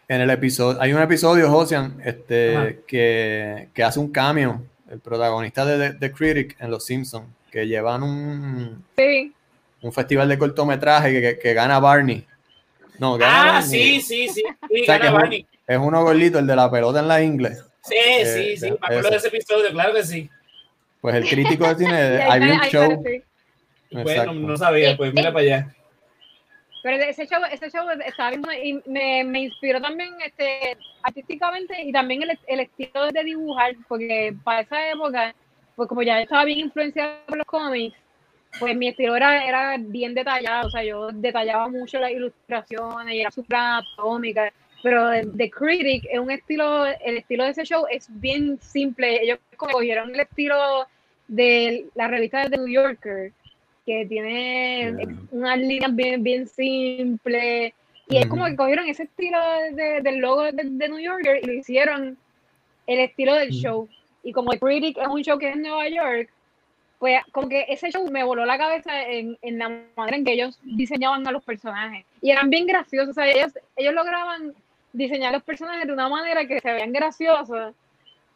en el episodio, hay un episodio, Josian, este, que, que hace un cambio, el protagonista de The, The Critic en Los Simpsons, que llevan un, Sí, un festival de cortometraje que, que- que gana Barney. No, Ah, sí, sí, sí. sí O sea, que gana es, un- es uno gordito, el de la pelota en la inglés. Sí, Eh, sí, sí. de- Me acuerdo ese. de ese episodio, claro que sí. Pues el crítico de cine, hay un show. Bueno, no sabía, pues mira para allá. Pero ese show, ese show estaba bien bueno y me, me inspiró también este, artísticamente y también el, el estilo de dibujar, porque para esa época, pues como ya estaba bien influenciado por los cómics, pues mi estilo era, era bien detallado, o sea, yo detallaba mucho las ilustraciones y era súper atómica, pero The, Critic es un estilo, el estilo de ese show es bien simple, ellos cogieron el estilo de la revista de The New Yorker, que tiene Yeah. unas líneas bien, bien simples, y es como que cogieron ese estilo de- del logo de, de New Yorker y lo hicieron el estilo del show. Y como The Critic es un show que es en Nueva York, pues como que ese show me voló la cabeza en, en la manera en que ellos diseñaban a los personajes. Y eran bien graciosos, o sea, ellos, ellos lograban diseñar los personajes de una manera que se veían graciosos,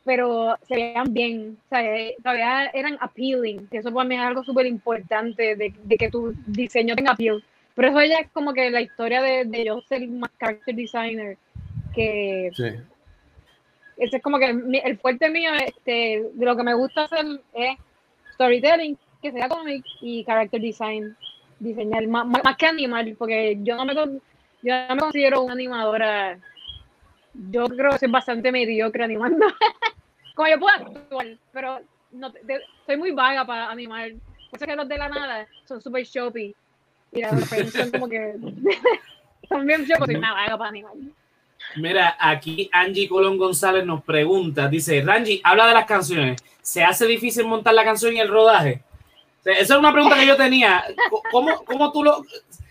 pero se veían bien, o sea, eh, todavía eran appealing, que eso para mí es algo súper importante, de, de que tu diseño tenga appeal. Pero eso ya es como que la historia de, de yo ser más character designer, que Sí. ese es como que mi- el fuerte mío, este, de lo que me gusta hacer es storytelling, que sea cómic y character design, diseñar, más, más, que animar, porque yo no me yo no me considero una animadora, yo creo que soy bastante mediocre animando, como yo puedo actuar, pero no, te- soy muy vaga para animar, por eso que los de la nada son super shoppy, y referencias son como que, son bien shoppy, soy una vaga para animar. Mira, aquí Angie Colón González nos pregunta, dice, Rangi, habla de las canciones. ¿Se hace difícil montar la canción y el rodaje? Esa es una pregunta que yo tenía. ¿Cómo, cómo tú lo...? O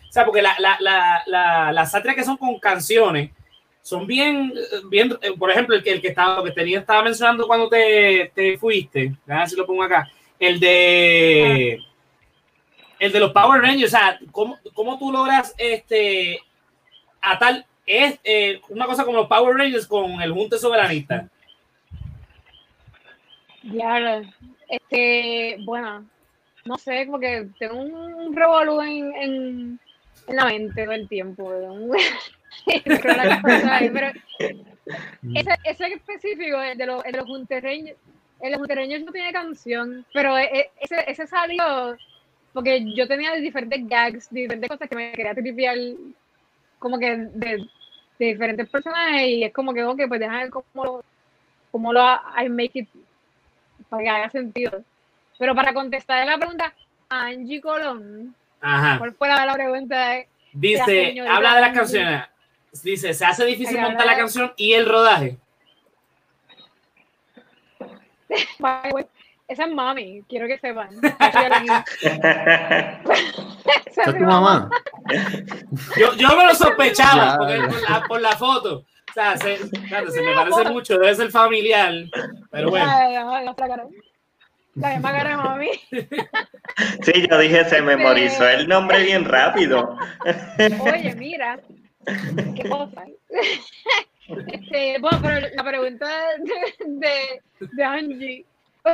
sea, porque la, la, la, la, las sátiras que son con canciones son bien, bien eh, por ejemplo, el que, el que estaba, que tenía, estaba mencionando cuando te, te fuiste, a ver si lo pongo acá, el de... El de los Power Rangers, o sea, ¿cómo, cómo tú logras este, atar es eh, una cosa como los Power Rangers con el Junte Soberanista. Ya, este, bueno, no sé, porque tengo un revolú en, en, la mente todo el tiempo. pero ese, ese específico, el de los, el de los Junte Rangers, el de no tiene canción, pero e- e- ese, ese salió porque yo tenía diferentes gags, diferentes cosas que me quería tripear como que de, de diferentes personajes y es como que, ok, pues déjame ver cómo lo, cómo lo I make it para que haga sentido. Pero para contestar la pregunta, Angie Colón, Ajá. ¿cuál fue la, pregunta? Dice, habla de las Angie. canciones. Dice, se hace difícil montar la canción y el rodaje. Esa es mami, quiero que sepan. Esa ¿Esa es tu mamá? Yo, yo me lo sospechaba Ya, porque ya. por, la, por la foto. O sea, se, claro, se me parece mucho, debe ser familiar. Pero bueno. La, la, cara. La misma cara de mami. Sí, yo dije, se memorizó el nombre bien rápido. Oye, mira, qué cosa. Este, bueno, pero la pregunta de, de, de Angie.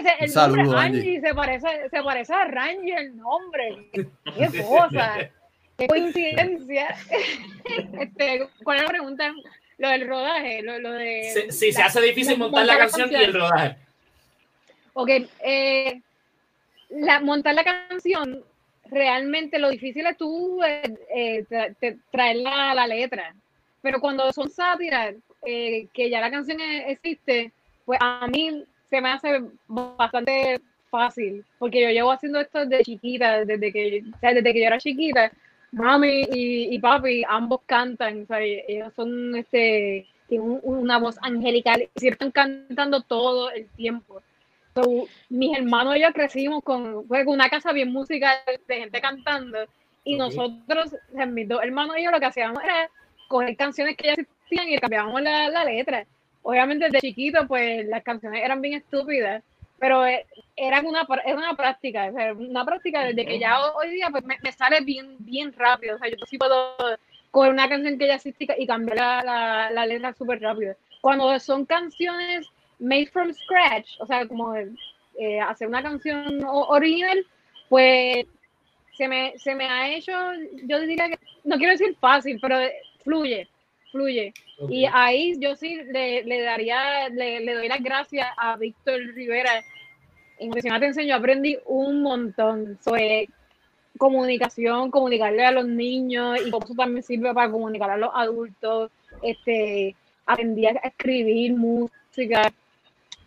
Sea, el Un saludo, nombre Angie. Angie, se parece, se parece a Rangie el nombre. Qué cosa. Qué coincidencia. Este, ¿Cuál es la pregunta? Lo del rodaje, lo, lo de. Se- sí, se hace difícil montar la canción y el rodaje. Ok, eh, la, montar la canción, realmente lo difícil es tú eh, eh, traer la, la letra. Pero cuando son sátiras, eh, que ya la canción e- existe, pues a mí se me hace bastante fácil, porque yo llevo haciendo esto desde chiquita, desde que, o sea, desde que yo era chiquita, mami y, y papi ambos cantan, o sea, ellos son este tienen un- una voz angelical y siempre están cantando todo el tiempo. So, mis hermanos y yo crecimos con, con una casa bien musical de gente cantando y nosotros, mis dos hermanos y yo lo que hacíamos era coger canciones que ya existían y cambiábamos la, la letra. Obviamente de chiquito pues las canciones eran bien estúpidas, pero eh, eran una, era una práctica, o sea, una práctica desde que ya ho- hoy día pues me, me sale bien, bien rápido, o sea, yo sí puedo coger una canción que ya existe y cambiar la, la, la letra súper rápido. Cuando son canciones made from scratch, o sea, como eh, hacer una canción original, pues se me, se me ha hecho, yo diría que, no quiero decir fácil, pero fluye, fluye. Y ahí yo sí le, le daría, le, le doy las gracias a Víctor Rivera. En te enseño, aprendí un montón sobre comunicación, comunicarle a los niños y cómo eso también sirve para comunicar a los adultos. Este, aprendí a escribir música,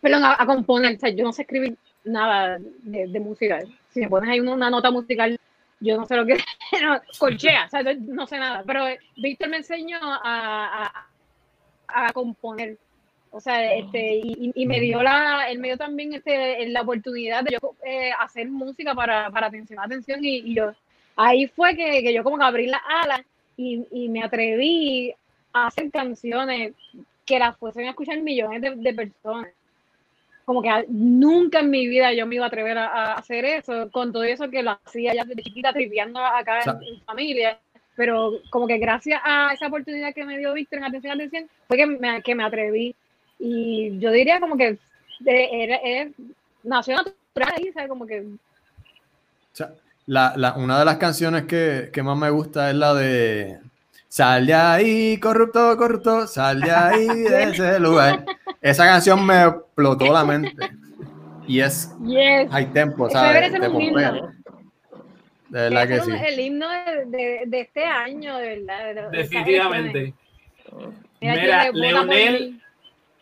perdón, a, a componer. O sea, yo no sé escribir nada de, de música. Si me pones ahí una, una nota musical, yo no sé lo que no, colchea, no, sé nada. Pero Víctor me enseñó a, a, componer. O sea, este, y, me dio la, él me dio también este, la oportunidad de yo eh, hacer música para, para atención, atención, y, yo, ahí fue que, que yo como que abrí las alas y, y me atreví a hacer canciones que las fuesen a escuchar millones de personas. Como que nunca en mi vida yo me iba a atrever a, a hacer eso, con todo eso que lo hacía ya desde chiquita, triviando acá en, en familia. Pero como que gracias a esa oportunidad que me dio Víctor en Atención, Atención, fue que me, que me atreví. Y yo diría como que era- nació natural ahí, ¿sabes? Como que O sea, la, la- una de las canciones que, que más me gusta es la de Sal de ahí, corrupto, corrupto, sal de ahí de ese lugar. Esa canción me explotó la mente. Y es yes. high tempo, ¿sabes? ser Te un pompea. himno. De verdad que sí. el himno de, de- de este año, de verdad. de- de- Definitivamente. Mira, Leonel.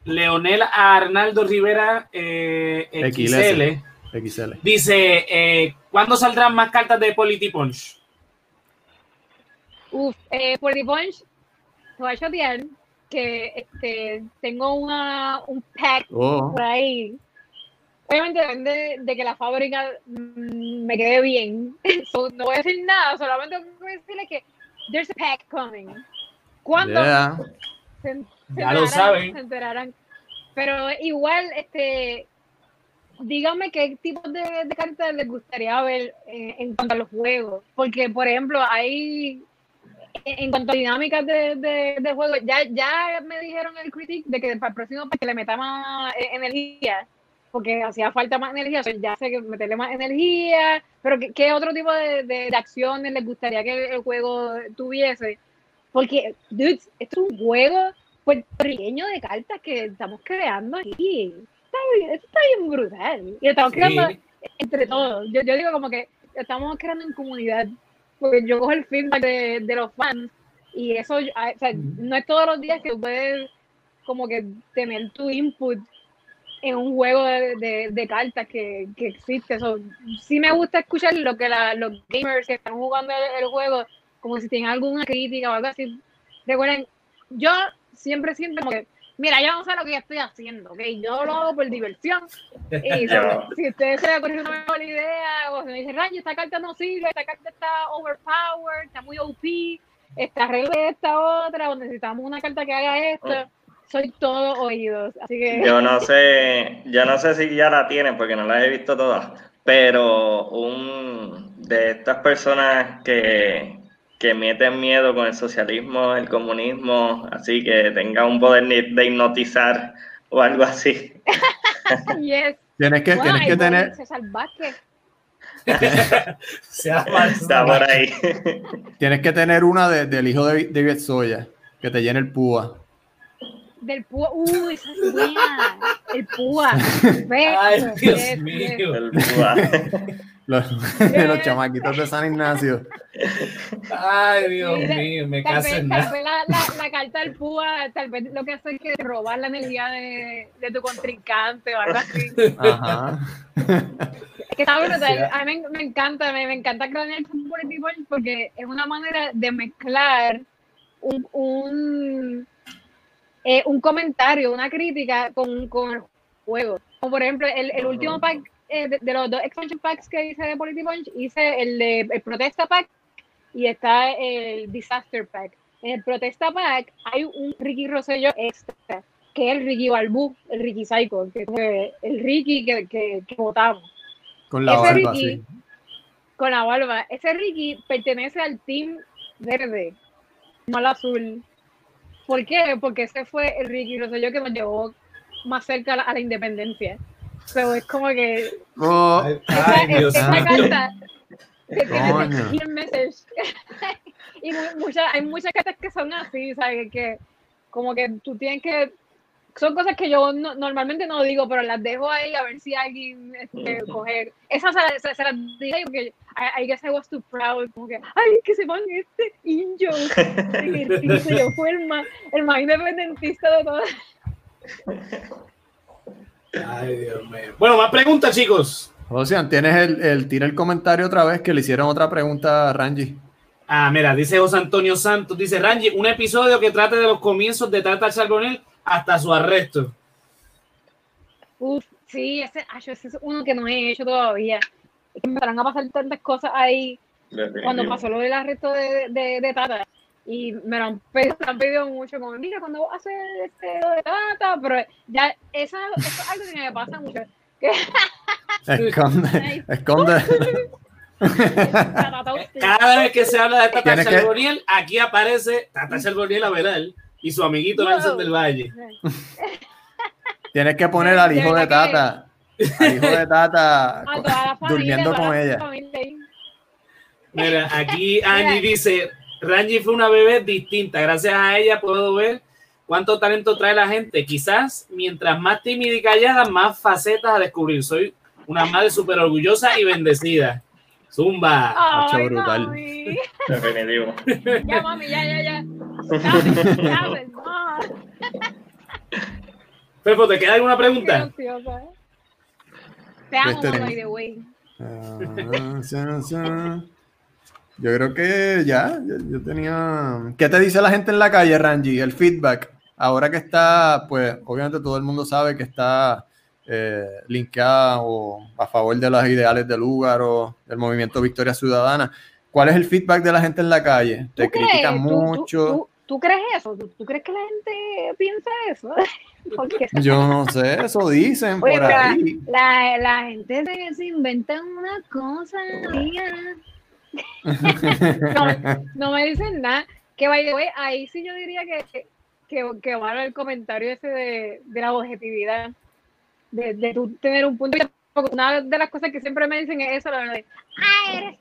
Leonel Arnaldo Rivera eh, XL XL. dice: eh, ¿Cuándo saldrán más cartas de Polity Punch? Uf, eh, por The Punch, te voy a chotear que este, tengo una, un pack Oh, por ahí. Obviamente depende de que la fábrica mm, me quede bien. So, no voy a decir nada, solamente voy a decirle que there's a pack coming. ¿Cuándo? yeah. se, se Ya lo saben. se enterarán. Pero igual, este, díganme qué tipos de, de cartas les gustaría ver eh, en cuanto a los juegos. Porque, por ejemplo, hay, en cuanto a dinámicas de, de, de juego, ya, ya me dijeron el critic de que para el próximo para que le meta más eh, energía, porque hacía falta más energía, o sea, ya sé que meterle más energía, pero ¿qué, qué otro tipo de, de- acciones les gustaría que el juego tuviese? Porque, dudes, esto es un juego puertorriqueño de cartas que estamos creando aquí. Está bien, esto está bien brutal. Y estamos creando Sí. entre todos. Yo, yo digo como que estamos creando en comunidad. Porque yo cojo el feedback de, de los fans y eso, ah, o sea, no es todos los días que tú puedes como que tener tu input en un juego de, de- de cartas que, que existe. So, sí me gusta escuchar lo que la- los gamers que están jugando el, el juego, como si tienen alguna crítica o algo así. Recuerden, yo siempre siento como que, mira, yo no sé lo que estoy haciendo, ¿ok? Yo lo hago por diversión. Y si, ustedes se le ocurre una mejor idea, o se me dicen, Rayo, esta carta no sirve, esta carta está overpowered, está muy OP, esta regla esta otra, o necesitamos una carta que haga esto, soy todo oídos. Así que, Yo no sé, yo no sé si ya la tienen porque no la he visto todas, pero un de estas personas que, que meten miedo con el socialismo, el comunismo, así que tenga un poder de hipnotizar o algo así. yes. Tienes que, tienes que tener. Se Está por ahí. tienes que tener una de- del hijo de David Soya, que te llene el púa. del púa. Uh, esa es buena. El púa. Ay, Dios mío. El púa. Los, los chamaquitos de San Ignacio. Ay, Dios Sí, mío, me Tal caso tal vez la, la, la carta del púa, tal vez lo que hace es que robar la energía de, de tu contrincante o algo así. Ajá. Es que está brutal. A mí me, me encanta, me, me encanta con Political Punch porque es una manera de mezclar un, un, eh, un comentario, una crítica con, con el juego. Como por ejemplo, el, el último pack eh, de, de los dos expansion packs que hice de Political Punch, hice el de el Protesta Pack y está el Disaster Pack. En el Protesta Pack hay un Ricky Rosselló extra, que es el Ricky Balbú, el Ricky Psycho, que es el Ricky que, que, que votamos Con la Ese barba, Ricky, sí. con la barba. Ese Ricky pertenece al team verde, no al azul. ¿Por qué? Porque ese fue el Ricky Rosselló que nos llevó más cerca a la, a la independencia. Pero es como que Oh, Ay, esa, ay, Dios esa carta que tiene message. y mu- muchas, hay muchas cartas que son así, ¿sabes? Que como que tú tienes que son cosas que yo no- normalmente no digo, pero las dejo ahí a ver si alguien este, coge. Esa se, se, se las dije porque I, I guess I was too proud. Como que, ay, que se van este injo. Y Ricky se yo fue el más, el más independentista de todas. Ay, Dios mío. Bueno, más preguntas, chicos. Ocean, tienes el, el tira el comentario otra vez que le hicieron otra pregunta a Ranji. Ah, mira, dice José Antonio Santos, dice Rangi, un episodio que trate de los comienzos de Tata Charbonel hasta su arresto. Uf, sí, ese, ay, ese es uno que no he hecho todavía. Es que me van a pasar tantas cosas ahí cuando pasó lo del arresto de, de, de Tata. Y me lo han pedido, me han pedido mucho, como, mira, cuando vas a hacer este lo de Tata, pero ya, esa, eso es algo que me pasa mucho. Que Esconde, esconde. Cada vez que se habla de Tata Tienes que- Charboniel, aquí aparece Tata Charboniel Averal y su amiguito. Nelson del Valle. Tienes que poner al hijo de Tata. Al hijo de Tata familia, durmiendo con la ella. Mira, aquí Angie dice, Rangi fue una bebé distinta. Gracias a ella puedo ver cuánto talento trae la gente. Quizás mientras más tímida y callada, más facetas a descubrir. Soy una madre súper orgullosa y bendecida. Zumba. Ay, brutal. mami. Definitivo. Ya, mami, ya, ya, ya. No. Pepo, ¿te queda alguna pregunta? graciosa. Te amo, by the way. Yo creo que ya, yo, yo tenía... ¿Qué te dice la gente en la calle, Ranji? El feedback. Ahora que está, pues obviamente todo el mundo sabe que está eh, linkeada o a favor de los ideales del lugar o del movimiento Victoria Ciudadana. ¿Cuál es el feedback de la gente en la calle? ¿Te critican ¿Tú- tú- mucho? ¿Tú, tú crees eso? ¿Tú, crees que la gente piensa eso? Porque Yo no sé, eso dicen Oye, por pero ahí. la, la gente se, se inventa una cosa. no, no me dicen nada. Que way, ahí sí yo diría que, que, que el comentario ese de, de la objetividad. De, de tú tener un punto de vista. Porque una de las cosas que siempre me dicen es eso, la verdad. Ah, eres,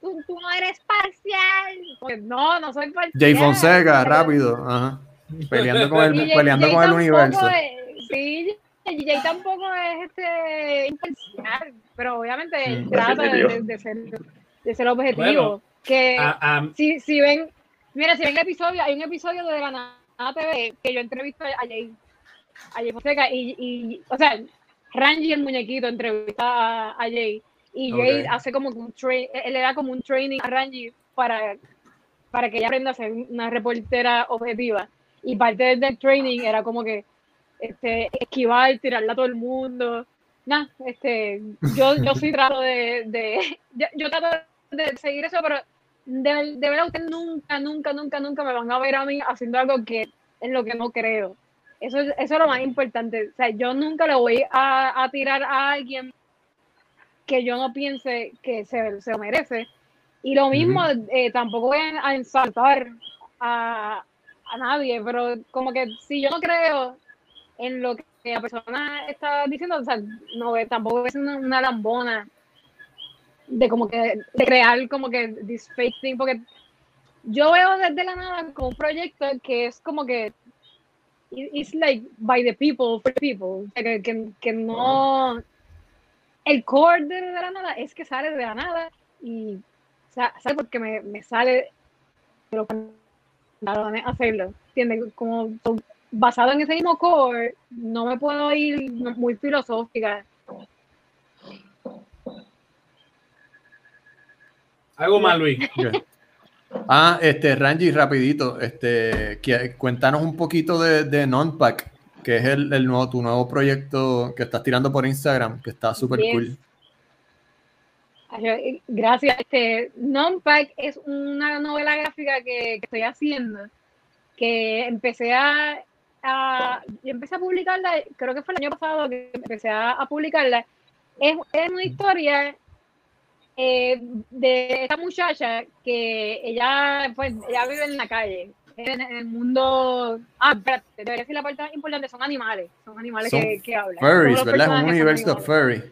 tú, tú no eres parcial. Porque no, no soy parcial. Jay Fonseca, rápido. Ajá. Peleando con el, Jay- peleando Jay con el universo. es- sí, Jay tampoco es este imparcial, pero obviamente él trata de, de- de ser, de ser objetivo. Bueno, que si, si ven, mira, si ven el episodio, hay un episodio de la Nada TV que yo entrevisto a Jay, a Jay Fonseca y, y, o sea, Rangi el muñequito entrevista a, a Jay y Jay hace como un train, él le da como un training a Rangi para, para que ella aprenda a ser una reportera objetiva y parte del- training era como que este, esquivar, tirarla a todo el mundo. Nah, este, yo, yo sí trato de, de yo, yo trato de seguir eso, pero de, de verdad ustedes nunca, nunca, nunca, nunca me van a ver a mí haciendo algo que en lo que no creo. Eso es, eso es lo más importante. O sea, yo nunca le voy a, a tirar a alguien que yo no piense que se, se lo merece. Y lo mismo, eh, tampoco voy a, a ensaltar a, a nadie, pero como que si yo no creo en lo que la persona está diciendo, o sea, no, tampoco es una, una lambona de como que crear como que this fake thing, porque yo veo desde la nada como un proyecto que es como que it- it's like by the people, for people. Que, que, que no. El core de, la nada es que sale de la nada y sa- sale porque me, me sale de los hacerlo. ¿Entiendes? Como basado en ese mismo core, no me puedo ir muy filosófica. Algo más, Luis. Ah, este, Ranji, rapidito, este, cuéntanos un poquito de, de Nonpack, que es el, el nuevo, tu nuevo proyecto que estás tirando por Instagram, que está súper Yes. cool. Eh, Gracias. Este, Nonpack es una novela gráfica que, que estoy haciendo, que empecé a, a- yo empecé a publicarla, creo que fue el año pasado que empecé a, a publicarla. Es, es una historia eh, de esta muchacha que ella, pues, ella vive en la calle, en, en el mundo. Ah, espérate, debería decir la parte más importante: son animales, son animales Son que, que hablan. Furries, ¿verdad? Es un universo furry.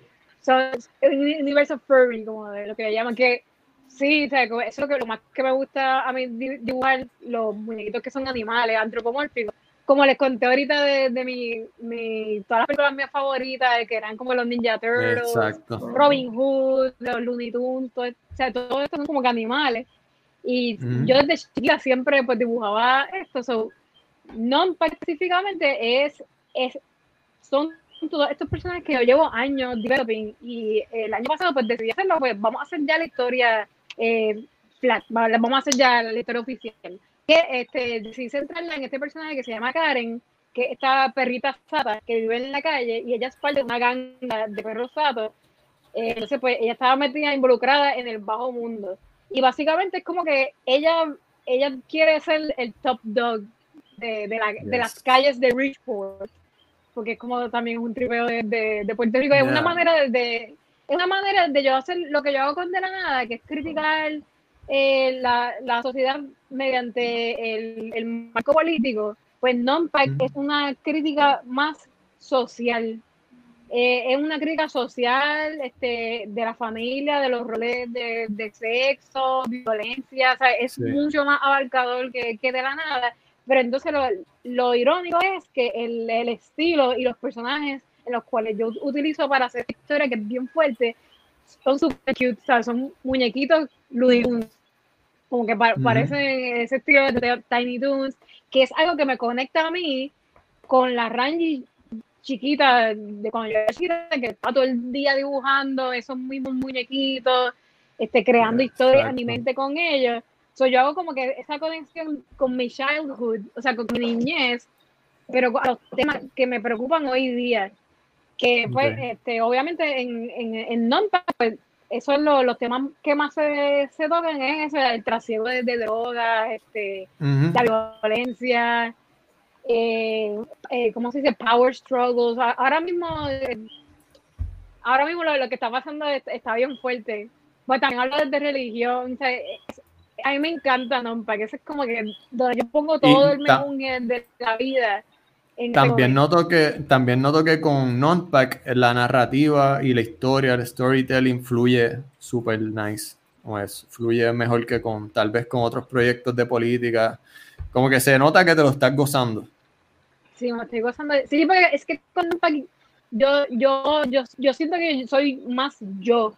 son un universo furry, como de lo que le llaman, que sí, o sea, como eso es lo, que, lo más que me gusta a mí di- dibujar, los muñequitos que son animales, antropomórficos. Como les conté ahorita de, de mi, mi, todas las películas mías favoritas, que eran como los Ninja Turtles, Exacto. Robin Hood, los Looney Tunes, todo, o sea, todo esto son como que animales. Y yo desde chiquita siempre pues dibujaba esto, so, non específicamente es, es, son todos estos personajes que yo llevo años developing y el año pasado pues decidí hacerlo, pues vamos a hacer ya la historia eh, flat, va- la- vamos a hacer ya la historia oficial. Que este, decidí centrarla en este personaje que se llama Karen, que es esta perrita sata que vive en la calle y ella es parte de una ganga de perros satos. Eh, entonces pues ella estaba metida, involucrada en el bajo mundo. Y básicamente es como que ella, ella quiere ser el top dog de, de, la- de las Yes. calles de Richport, porque es como también un tripeo de, de, Puerto Rico. Es una manera de, de- es una manera de yo hacer lo que yo hago con De la Nada, que es criticar eh, la, la sociedad mediante el, el marco político. Pues non-pack es una crítica más social. Eh, es una crítica social este, de la familia, de los roles de, de sexo, violencia, o sea, es Sí. mucho más abarcador que, que de la nada. Pero entonces lo, lo irónico es que el, el estilo y los personajes en los cuales yo utilizo para hacer esta historia, que es bien fuerte, son super cute, o sea, son muñequitos Looney. Como que pa- Ujú. parecen ese estilo de Tiny Toons, que es algo que me conecta a mí con la Rangi chiquita, de cuando yo era chiquita, que estaba todo el día dibujando esos mismos muñequitos, este, creando historias Exacto. en mi mente con ellos. So, yo hago como que esa conexión con mi childhood, o sea, con mi niñez, pero con los temas que me preocupan hoy día. Que, pues, Ok. este, obviamente en, en, en non-pack, pues, esos son los, los temas que más se, se tocan, es eso, el trasiego de, de drogas, este, la violencia, eh, eh, ¿cómo se dice? Power struggles. Ahora mismo, eh, ahora mismo lo, lo que está pasando es- está bien fuerte. Pues también hablo de religión. o sea, es- a mí me encanta, ¿no? Porque eso es como que donde yo pongo todo el menú de la vida. También noto que, también noto que con Nonpack la narrativa y la historia, el storytelling fluye súper nice. Como es, fluye mejor que con tal vez con otros proyectos de política. Como que se nota que te lo estás gozando. Sí, me estoy gozando. Sí, porque es que con Tupac, yo, yo, yo, yo siento que soy más yo.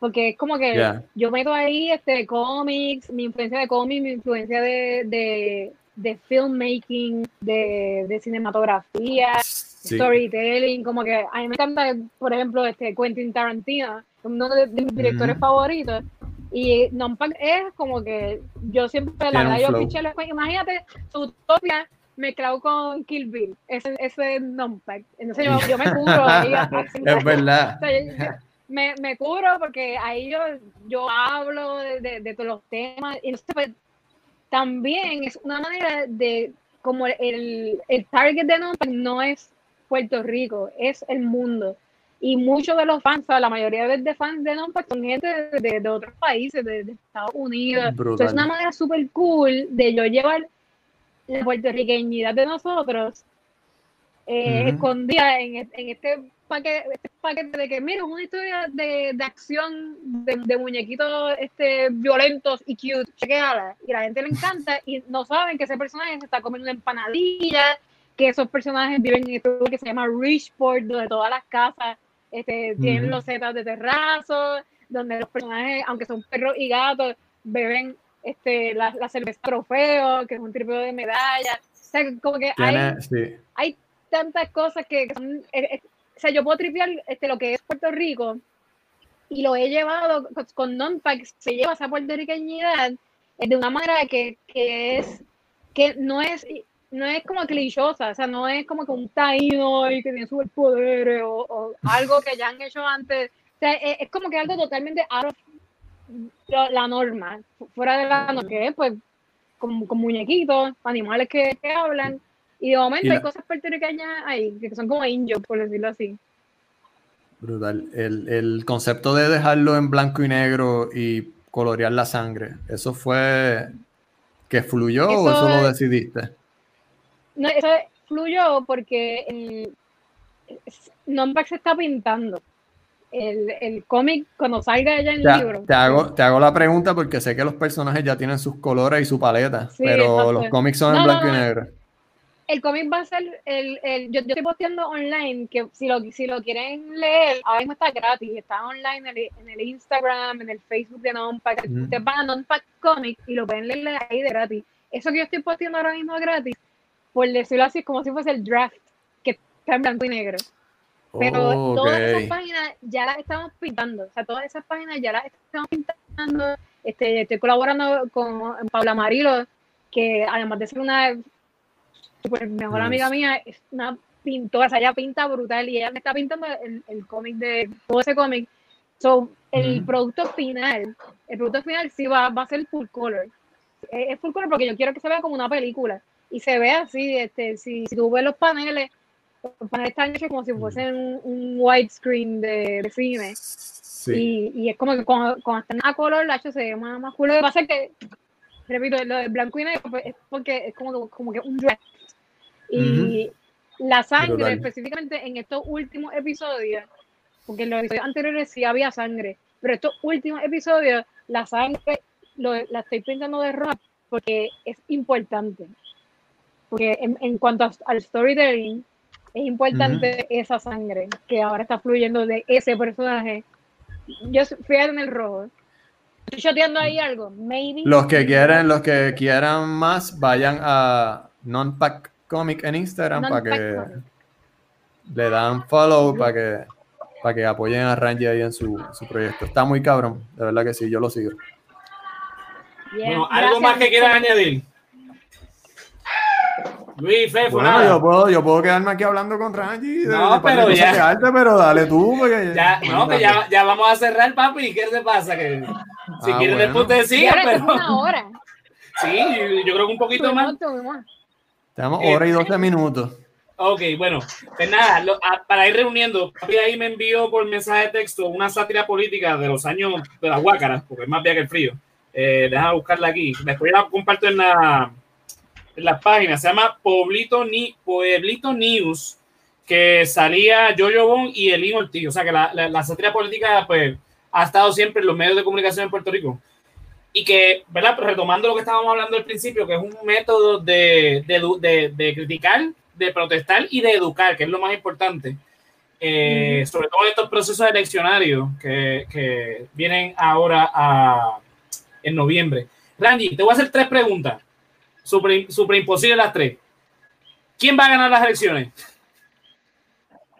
Porque es como que Ya. yo meto ahí este cómics, mi influencia de cómics, mi influencia de, de, de filmmaking, de, de cinematografía, Sí. storytelling, como que a mí me encanta, por ejemplo, este Quentin Tarantino, uno de, de mis directores favoritos. Y Nonpack es como que yo siempre, la Tiene verdad, yo los- imagínate, Utopia mezclado con Kill Bill, ese, ese es Nonpack. Entonces yo, yo me cubro ahí. Es verdad. o sea, me, me cubro porque ahí yo, yo hablo de, de- de todos los temas. Y entonces, pues, también es una manera de, como el, el target de Nonpack no es Puerto Rico, es el mundo. Y muchos de los fans, o sea, la mayoría de, fans de Nonpack son gente de, de- de otros países, de, de Estados Unidos. Brutal. Entonces, es una manera súper cool de yo llevar la puertorriqueñidad de nosotros eh, escondida en, en este paquete, este paquete de que, mira, es una historia de, de acción de, de muñequitos este, violentos y cute, chequeala. Y la gente le encanta y no saben que ese personaje se está comiendo una empanadilla, que esos personajes viven en este lugar que se llama Richport, donde todas las casas este, tienen Ujú. los setas de terrazo, donde los personajes, aunque son perros y gatos, beben este, la, la cerveza trofeo, que es un tripeo de medallas. O sea, como que hay, sí. hay tantas cosas que que son, eh, eh, o sea, yo puedo tripear este, lo que es Puerto Rico y lo he llevado con, non-pack, se lleva esa puertorriqueñidad eh, de una manera que, que es, que no es, no es como clichosa, o sea, no es como que un taíno y que tiene superpoderes o, o algo que ya han hecho antes, o sea, es, es como que algo totalmente out of la norma, fu- fuera de la norma, que es pues con, con muñequitos, animales que, que hablan, y de momento Y hay cosas puertorriqueñas ahí, que son como angels, por decirlo así. Brutal. El, el concepto de dejarlo en blanco y negro y colorear la sangre, ¿eso fue que fluyó o Eso lo decidiste? No, eso fluyó porque el Nompac se está pintando. El, el cómic, cuando salga ya en Te, libro. te hago, te hago la pregunta porque sé que los personajes ya tienen sus colores y su paleta, Sí, pero exacto. los cómics son en no, blanco y negro. El cómic va a ser el, el yo, yo estoy posteando online que si lo, si lo quieren leer, ahora mismo está gratis, está online en el, en el Instagram, en el Facebook de Nonpack. Ujú. Ustedes van a Nonpack Comic y lo pueden leer ahí de gratis. Eso que yo estoy posteando ahora mismo gratis, por decirlo así, es como si fuese el draft que está en blanco y negro. Pero Oh, todas esas páginas ya las estamos pintando. O sea, todas esas páginas ya las estamos pintando. Este, estoy colaborando con Paula Marilo, que además de ser una super mejor Nice. amiga mía, es una pintora. O sea, ella pinta brutal y ella me está pintando el, el cómic de todo ese cómic. So, el producto final, el producto final sí va, va a ser full color. Es, es full color porque yo quiero que se vea como una película. Y se ve así, este, si, si tú ves los paneles, los paneles están hechos como si fuesen un, un widescreen de, de cine. Sí. Y, y es como que cuando, cuando están a color, la se ve más, más cool. Lo que pasa es que, repito, lo de blanco y negro pues, es porque es como, como que un draft. Y la sangre, específicamente en estos últimos episodios, porque en los episodios anteriores sí había sangre, pero estos últimos episodios, la sangre lo, la estoy pintando de rojo porque es importante. Porque en, en cuanto a- al storytelling, es importante esa sangre que ahora está fluyendo de ese personaje. Yo fíjate en el rojo. Estoy choteando ahí algo. Maybe. Los que quieran, los que quieran más, vayan a Nonpack Comic en Instagram para que comic. le dan follow para que para que apoyen a Ranji ahí en su, su proyecto. Está muy cabrón, de verdad que sí, yo lo sigo. Yeah, Bueno, ¿algo gracias. más que quieran añadir? Luis, Fefo, Bueno, yo puedo, yo puedo quedarme aquí hablando con Ranji. No, de par de pero ya. que arte, pero dale tú, porque Ya, no, que ya, ya vamos a cerrar, papi. ¿Qué te pasa? Que si Ah, quieren bueno. después te sigan, pero es una hora. sí, yo, yo creo que un poquito más. Tenemos Eh, hora y 12 minutos. Ok, bueno, pues nada, lo- a- para ir reuniendo, papi ahí me envió por mensaje de texto una sátira política de los años de las huácaras, porque es más vieja que el frío. Eh, déjame buscarla aquí. Después la comparto en la en las páginas. Se llama Pueblito, Ni, Pueblito News, que salía Jojo Bon y Elín Ortiz. O sea que la, la, la sátira política pues, ha estado siempre en los medios de comunicación en Puerto Rico. Y que, ¿verdad? Pero retomando lo que estábamos hablando al principio, que es un método de, de, de- de criticar, de protestar y de educar, que es lo más importante. Eh, Sobre todo en estos procesos eleccionarios que, que vienen ahora a- en noviembre. Randy, te voy a hacer tres preguntas. Super, super imposible las tres. ¿Quién va a ganar las elecciones?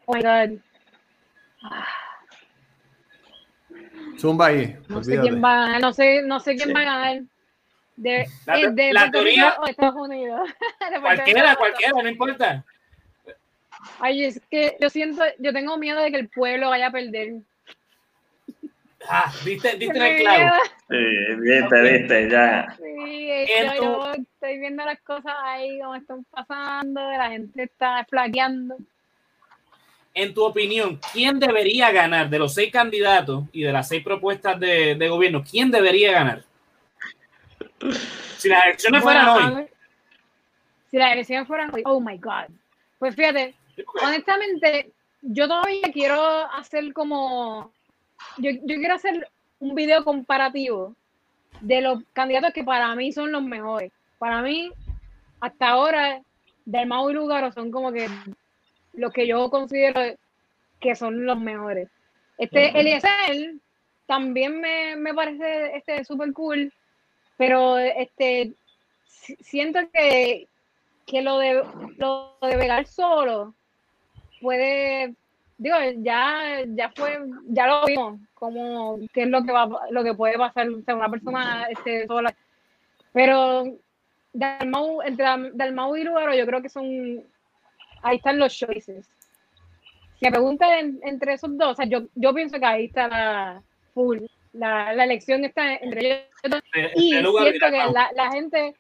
Oh my God. Zumba ahí. No sé quién va a ganar. No sé, no sé quién Sí. va a ganar. De, La- eh, de la Puerto teoría- Rico o Estados Unidos. Cualquiera, Rico. cualquiera, no importa. Ay, es que yo siento, yo tengo miedo de que el pueblo vaya a perder. Ah, en Tengo el clavo. Sí, viste, viste, ya. Sí, En yo, tu- yo estoy viendo las cosas ahí como están pasando, la gente está flaqueando. En tu opinión, ¿quién debería ganar de los seis candidatos y de las seis propuestas de, de gobierno? ¿Quién debería ganar? Si las elecciones fueran Bueno, hoy. Si las elecciones fueran hoy, oh my God. Pues fíjate, honestamente, yo todavía quiero hacer como. Yo, yo quiero hacer un video comparativo de los candidatos que para mí son los mejores. Para mí, hasta ahora, Dalmau y Lugaro son como que los que yo considero que son los mejores. Este Ujú. Eliezer también me, me parece este súper cool, pero este si- siento que, que lo de lo de Vegar solo puede digo ya ya fue ya lo vimos como qué es lo que va lo que puede pasar o sea, una persona este, sola pero Dalmau entre Dal- Dalmau y Lugaro yo creo que son ahí están los choices si me preguntan entre esos dos o sea, yo, yo pienso que ahí está la full la, la elección está entre ellos Eh, y siento que la, la gente,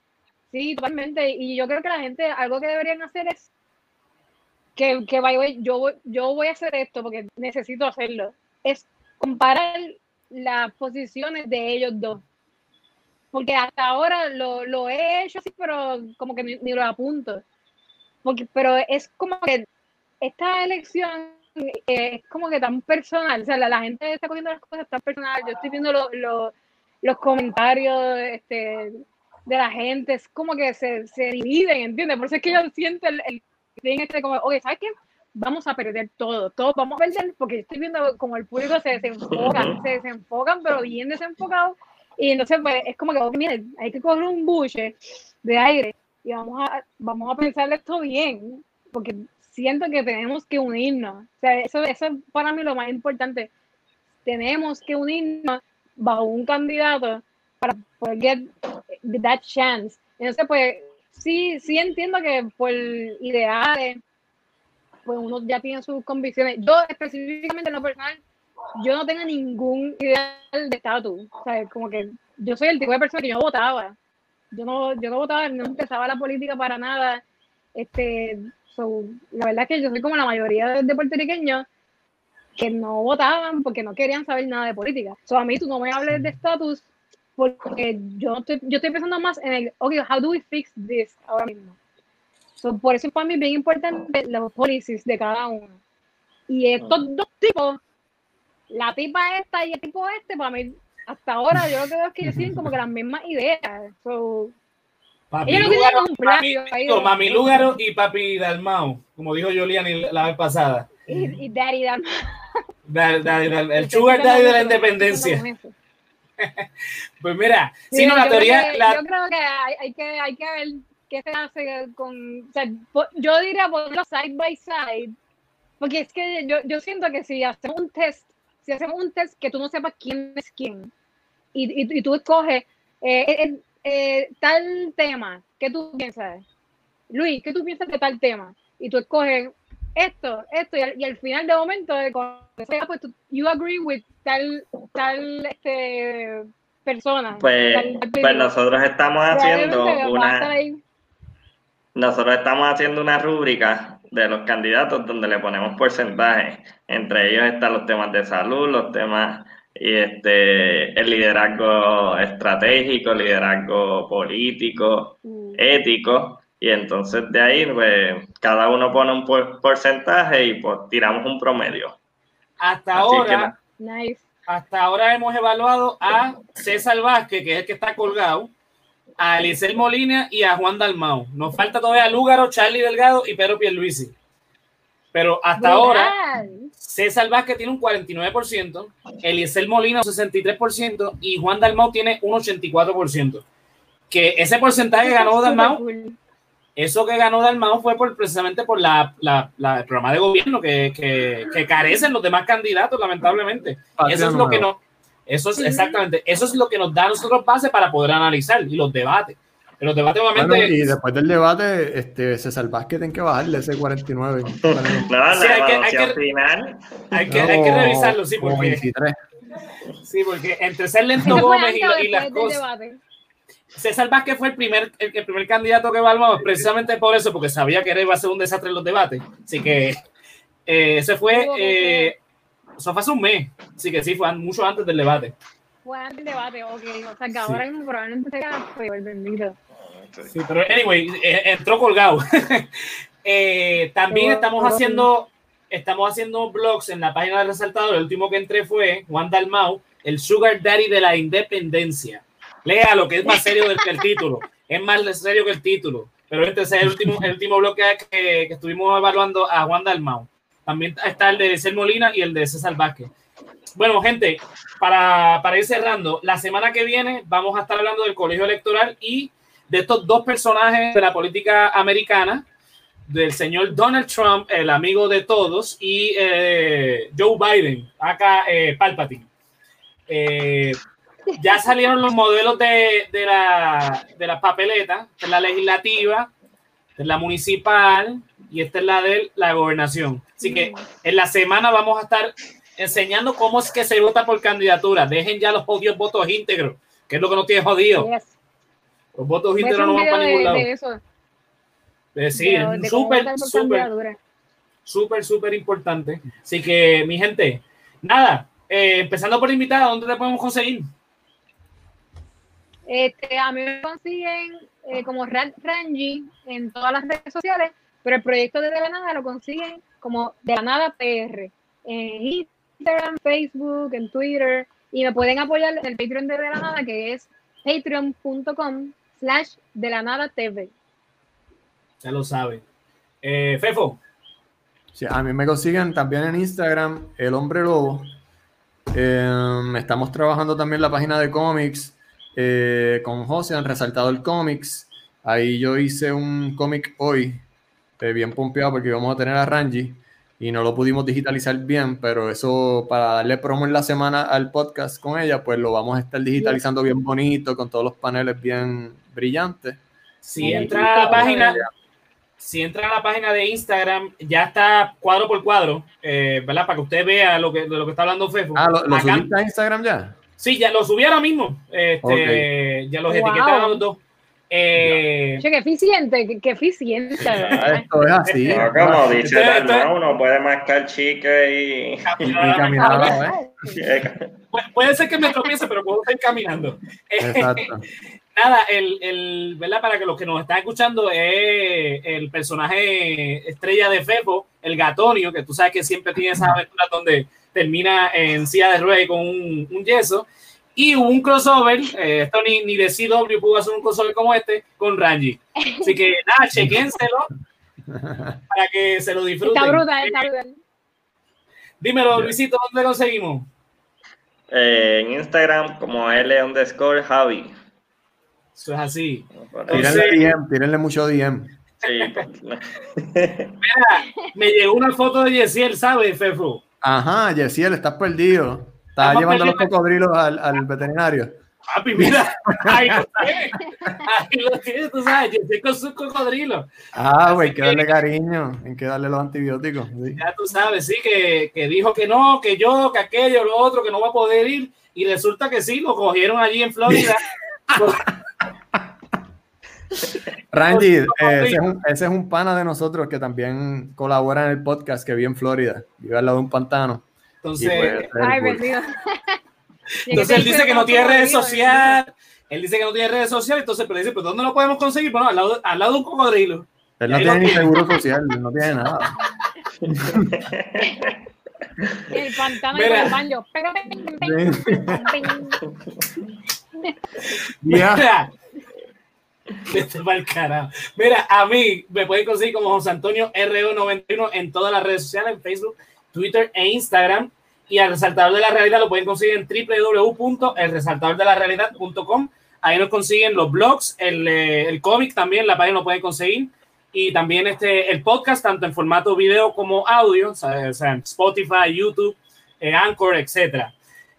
sí, totalmente, y yo creo que la gente, algo que deberían hacer es que, que way, yo, voy- yo voy a hacer esto porque necesito hacerlo, es comparar las posiciones de ellos dos. Porque hasta ahora lo, lo he hecho así, pero como que ni, ni lo apunto. Porque, pero es como que esta elección eh, es como que tan personal, o sea, la, la gente está cogiendo las cosas tan personal, yo estoy viendo lo- lo- los comentarios este, de la gente, es como que se, se dividen, ¿entiendes? Por eso es que yo siento el, el este como, oye, ¿sabes qué? Vamos a perder todo, todos vamos a perder, porque estoy viendo como el público se desenfoca, se desenfocan, pero bien desenfocados, y entonces pues es como que, ok, miren, hay que coger un buche de aire y vamos a, vamos a pensar esto bien, porque siento que tenemos que unirnos, o sea, eso, eso es para mí lo más importante, tenemos que unirnos bajo un candidato para poder get that chance. Entonces, pues, sí, sí entiendo que por ideales, pues uno ya tiene sus convicciones. Yo específicamente en lo personal, yo no tengo ningún ideal de estatus. O sea, como que yo soy el tipo de persona que yo votaba. Yo no, yo no votaba, no empezaba la política para nada. Este, so, la verdad es que yo soy como la mayoría de, puertorriqueños que no votaban porque no querían saber nada de política. So, a mí tú no me hables de estatus porque yo estoy, yo estoy pensando más en el, ok, how do we fix this ahora mismo? So, por eso para mí es bien importante los policies de cada uno. Y estos dos tipos, la tipa esta y el tipo este, para mí, hasta ahora yo lo que veo es que ellos tienen como que las mismas ideas. So, Papi ellos tienen un plan. De- Mami Lúgaro y Papi Dalmau, como dijo Juliani la vez pasada. y, y daddy, daddy. Da- da- da- el sugar daddy de la independencia. Pues mira, si Sí, no, la teoría, que- la- yo creo que hay, hay que hay que ver qué se hace con o sea, yo diría ponerlo side by side porque es que yo, yo siento que si hacemos un test si hacemos un test que tú no sepas quién es quién y, y, y tú escoges eh, eh, eh, tal tema ¿qué tú piensas? Luis ¿qué tú piensas de tal tema? y tú escoges esto, esto, y al, y al final de momento, cuando sea, pues tú, you agree with tal, tal este, persona. Pues, tal- tal pues nosotros estamos haciendo una, nosotros estamos haciendo una rúbrica de los candidatos donde le ponemos porcentajes. Entre ellos están los temas de salud, los temas y este el liderazgo estratégico, liderazgo político, Mm. ético. Y entonces de ahí, pues, cada uno pone un por- porcentaje y pues tiramos un promedio. hasta Así ahora, Nice. hasta ahora hemos evaluado a César Vázquez, que es el que está colgado, a Elisel Molina y a Juan Dalmau. Nos falta todavía Lúgaro, Charlie Delgado y Pedro Pierluisi. Pero hasta ahora. César Vázquez tiene un 49%, Eliezer Molina un 63% y Juan Dalmau tiene un 84%. Que ese porcentaje que ganó Dalmau, cool. eso que ganó Dalmau fue por, precisamente por la, la- la- el programa de gobierno que, que, que carecen los demás candidatos, lamentablemente. Patria Eso es lo que no, eso es exactamente, eso es lo que nos da a nosotros base para poder analizar y los debates. Pero los debates obviamente Bueno, y después del debate, este, César Vázquez tiene que bajarle ese 49. No, la Sí, hay que- hay que- final. hay que, hay que revisarlo, sí, porque, 23. sí, porque entre ser lento Eso Gómez y, las cosas. César Vázquez fue el primer, el, el primer candidato que evaluamos, precisamente por eso, porque sabía que iba a ser un desastre en los debates. Así que eh, ese fue, que eh, eso fue hace un mes, así que sí, fue mucho antes del debate. Fue antes del debate, ok. O sea, que ahora mismo probablemente se gana, pues, el bendito. Sí, pero anyway, eh, entró colgado. Eh, también estamos haciendo, estamos haciendo blogs en la página del resaltador. El último que entré fue Juan Dalmau, el Sugar Daddy de la Independencia. Lea lo que es más serio del que el título. Es más serio que el título. Pero este es el último, el último bloque que, que estuvimos evaluando a Juan Dalmau. También está el de César Molina y el de César Vázquez. Bueno, gente, para, para ir cerrando, la semana que viene vamos a estar hablando del colegio electoral y de estos dos personajes de la política americana, del señor Donald Trump, el amigo de todos, y eh, Joe Biden, acá eh, Palpatine. Eh, ya salieron los modelos de, de, la, de la papeleta, de la legislativa, de la municipal y esta es la de la gobernación. Así que en la semana vamos a estar enseñando cómo es que se vota por candidatura. Dejen ya los odios votos íntegros, que es lo que no tiene jodido. Los votos íntegros no van para ningún de, lado. de eso. Eh, sí, es súper, súper, súper, súper importante. Así que, mi gente, nada, eh, empezando por invitada, ¿dónde te podemos conseguir? Este, a mí me consiguen eh, como Ran- Rangi en todas las redes sociales, pero el proyecto de De la Nada lo consiguen como De la Nada PR en Instagram, Facebook, en Twitter y me pueden apoyar en el Patreon de De la Nada que es patreon.com slash De la Nada TV. Ya lo saben. Eh, Fefo, Sí, a mí me consiguen también en Instagram, El Hombre Lobo. Eh, estamos trabajando también la página de cómics eh, con José, han resaltado el cómics. Ahí yo hice un cómic hoy, eh, bien pompeado porque íbamos a tener a Rangi y no lo pudimos digitalizar bien, pero eso para darle promo en la semana al podcast con ella, pues lo vamos a estar digitalizando bien bonito, con todos los paneles bien brillantes. si entra a la página, si entra a la página de Instagram, ya está cuadro por cuadro, eh, ¿verdad? Para que usted vea lo que, de lo que está hablando Fefo. Ah, ¿lo, lo subiste a Instagram ya? Sí, ya lo subí ahora mismo. Este, Ya los Wow. etiqueté a los dos. Eh, Che, qué eficiente, qué, qué eficiente. Esto es así. No, como dice Esto- esto- Dalmau, uno puede mascar chicle y... Y caminar pu- puede ser que me tropiece, pero puedo ir caminando. Eh, Exacto. Nada, el, el, ¿verdad? Para que los que nos están escuchando, es el personaje estrella de Fefo, el Gatonio, que tú sabes que siempre tiene esas aventuras donde termina en silla de ruedas y con un, un yeso. Y hubo un crossover, eh, esto ni, ni de CW pudo hacer un crossover como este, con Rangi. Así que nada, chequénselo para que se lo disfruten. Está brutal, está brutal. Dímelo, Luisito, ¿dónde lo conseguimos? Eh, en Instagram como L underscore Javi. Eso es así. Tírenle DM, tírenle mucho DM. Sí, pues, Me llegó una foto de Yesiel, ¿sabes, Fefo? Ajá, Yesiel, estás perdido. Estás llevando los cocodrilos al, al veterinario. Papi, mira, ahí lo tienes. Ahí lo tienes, tú sabes, Yesiel con sus cocodrilos. Ah, güey, hay que que- darle cariño, hay que darle los antibióticos. sí. Ya tú sabes, sí, que, que dijo que no, que yo, que aquello, lo otro, que no va a poder ir. Y resulta que sí, lo cogieron allí en Florida. Rangi, eh, Los ese, es un, ese es un pana de nosotros que también colabora en el podcast que vive en Florida, vive al lado de un pantano. Entonces, pues, Ay, entonces él dice que no tiene redes sociales. Él dice que no tiene redes sociales, entonces, pero dice, pues ¿dónde lo podemos conseguir? Bueno, al lado, al lado de un cocodrilo. Él no tiene ni seguro social, no tiene nada. El pantano Mira. y el. Ya. Mira, Vete pa'l carajo. Mira, a mí me pueden conseguir como José Antonio RO91 en todas las redes sociales, en Facebook, Twitter e Instagram. Y al resaltador de la realidad lo pueden conseguir en www.elresaltadordelarealidad.com. Ahí nos consiguen los blogs, el, eh, el cómic también, la página lo pueden conseguir. Y también este, el podcast, tanto en formato video como audio, o Spotify, YouTube, eh, Anchor, etcétera.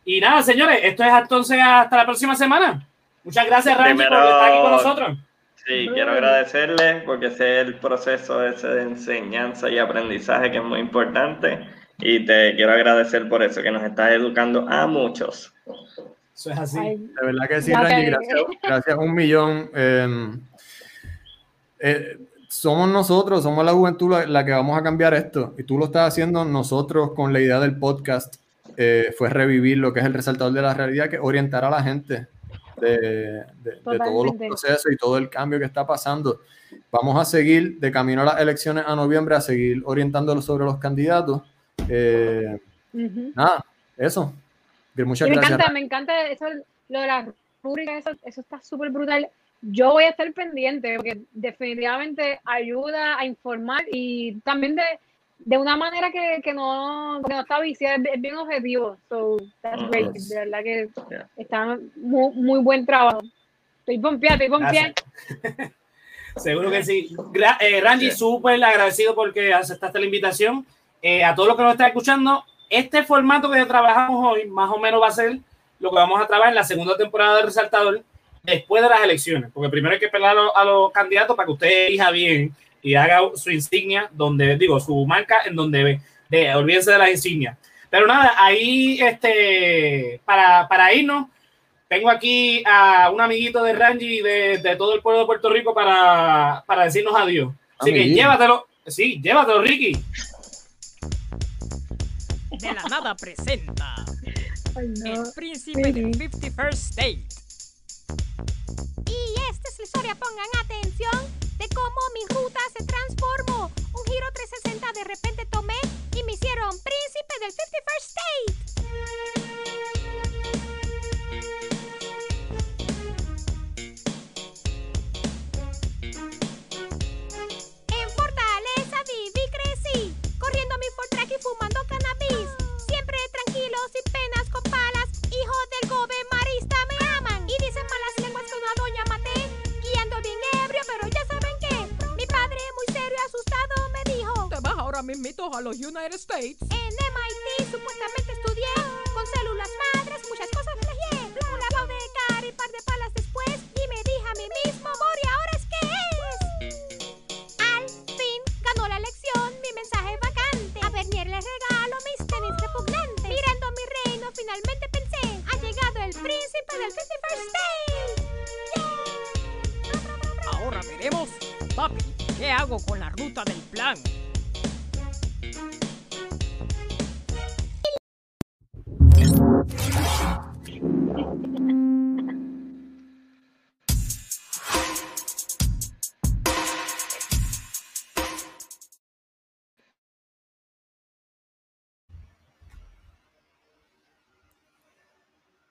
Y nada, señores, esto es entonces hasta la próxima semana. Muchas gracias, Randy, por estar aquí con nosotros. Sí, quiero agradecerle porque ese es el proceso ese de enseñanza y aprendizaje que es muy importante. Y te quiero agradecer por eso, que nos estás educando a muchos. Eso es así. Ay, De verdad que sí, te- gracias, gracias un millón. Eh, eh, somos nosotros, somos la juventud la, la que vamos a cambiar esto. Y tú lo estás haciendo nosotros con la idea del podcast. eh, fue revivir lo que es el resaltador de la realidad, que es orientar a la gente de, de- de todos los procesos y todo el cambio que está pasando. Vamos a seguir de camino a las elecciones a noviembre, a seguir orientándolos sobre los candidatos. Eh, ujú. nada, eso. Muchas me gracias. encanta, me encanta eso, lo de las rúbricas, eso, eso está súper brutal. yo voy a estar pendiente porque definitivamente ayuda a informar y también de, de una manera que, que no, que no está viciada, es, bien objetivo. So, that's great. De verdad que Yeah. está muy, muy buen trabajo. Estoy pompeada, estoy pompeada. Seguro que sí. Gra- eh, Randy, Sí. súper agradecido porque aceptaste la invitación. Eh, a todos los que nos están escuchando, este formato que trabajamos hoy más o menos va a ser lo que vamos a trabajar en la segunda temporada de Resaltador después de las elecciones, porque primero hay que pelar a, los- a los candidatos para que usted elija bien y haga su insignia donde, digo, su marca en donde ve. De, olvídense de las insignias. Pero nada, ahí, este, para, para irnos, tengo aquí a un amiguito de Rangy de, de todo el pueblo de Puerto Rico para, para decirnos adiós. Así que llévatelo. Sí, llévatelo, Ricky. De la nada presenta no. El Príncipe del 51st State. Y esta es la historia, pongan atención, de cómo mi ruta se transformó. Un giro 360 de repente tomé y me hicieron príncipe del 51st State. En Fortaleza viví, crecí, corriendo mi Fortrack y fumando cannabis. Siempre tranquilo, sin penas, con palas. Hijo del gobe marista me aman. Y dicen malas lenguas que una doña maté. Guiando bien ebrio, pero ya saben ahora mismito a los United States. En MIT supuestamente estudié. Con células madres, muchas cosas plagié. Un lavado de cara y par de palas después. Y me dije a mí mismo: Mori, ¿ahora es qué es? Al fin ganó la elección mi mensaje vacante. A Bernier le regalo mis tenis repugnantes. Mirando mi reino, finalmente pensé: ha llegado el príncipe del 51st State. Yeah. Ahora veremos, papi, ¿qué hago con la ruta del plan? Thank you.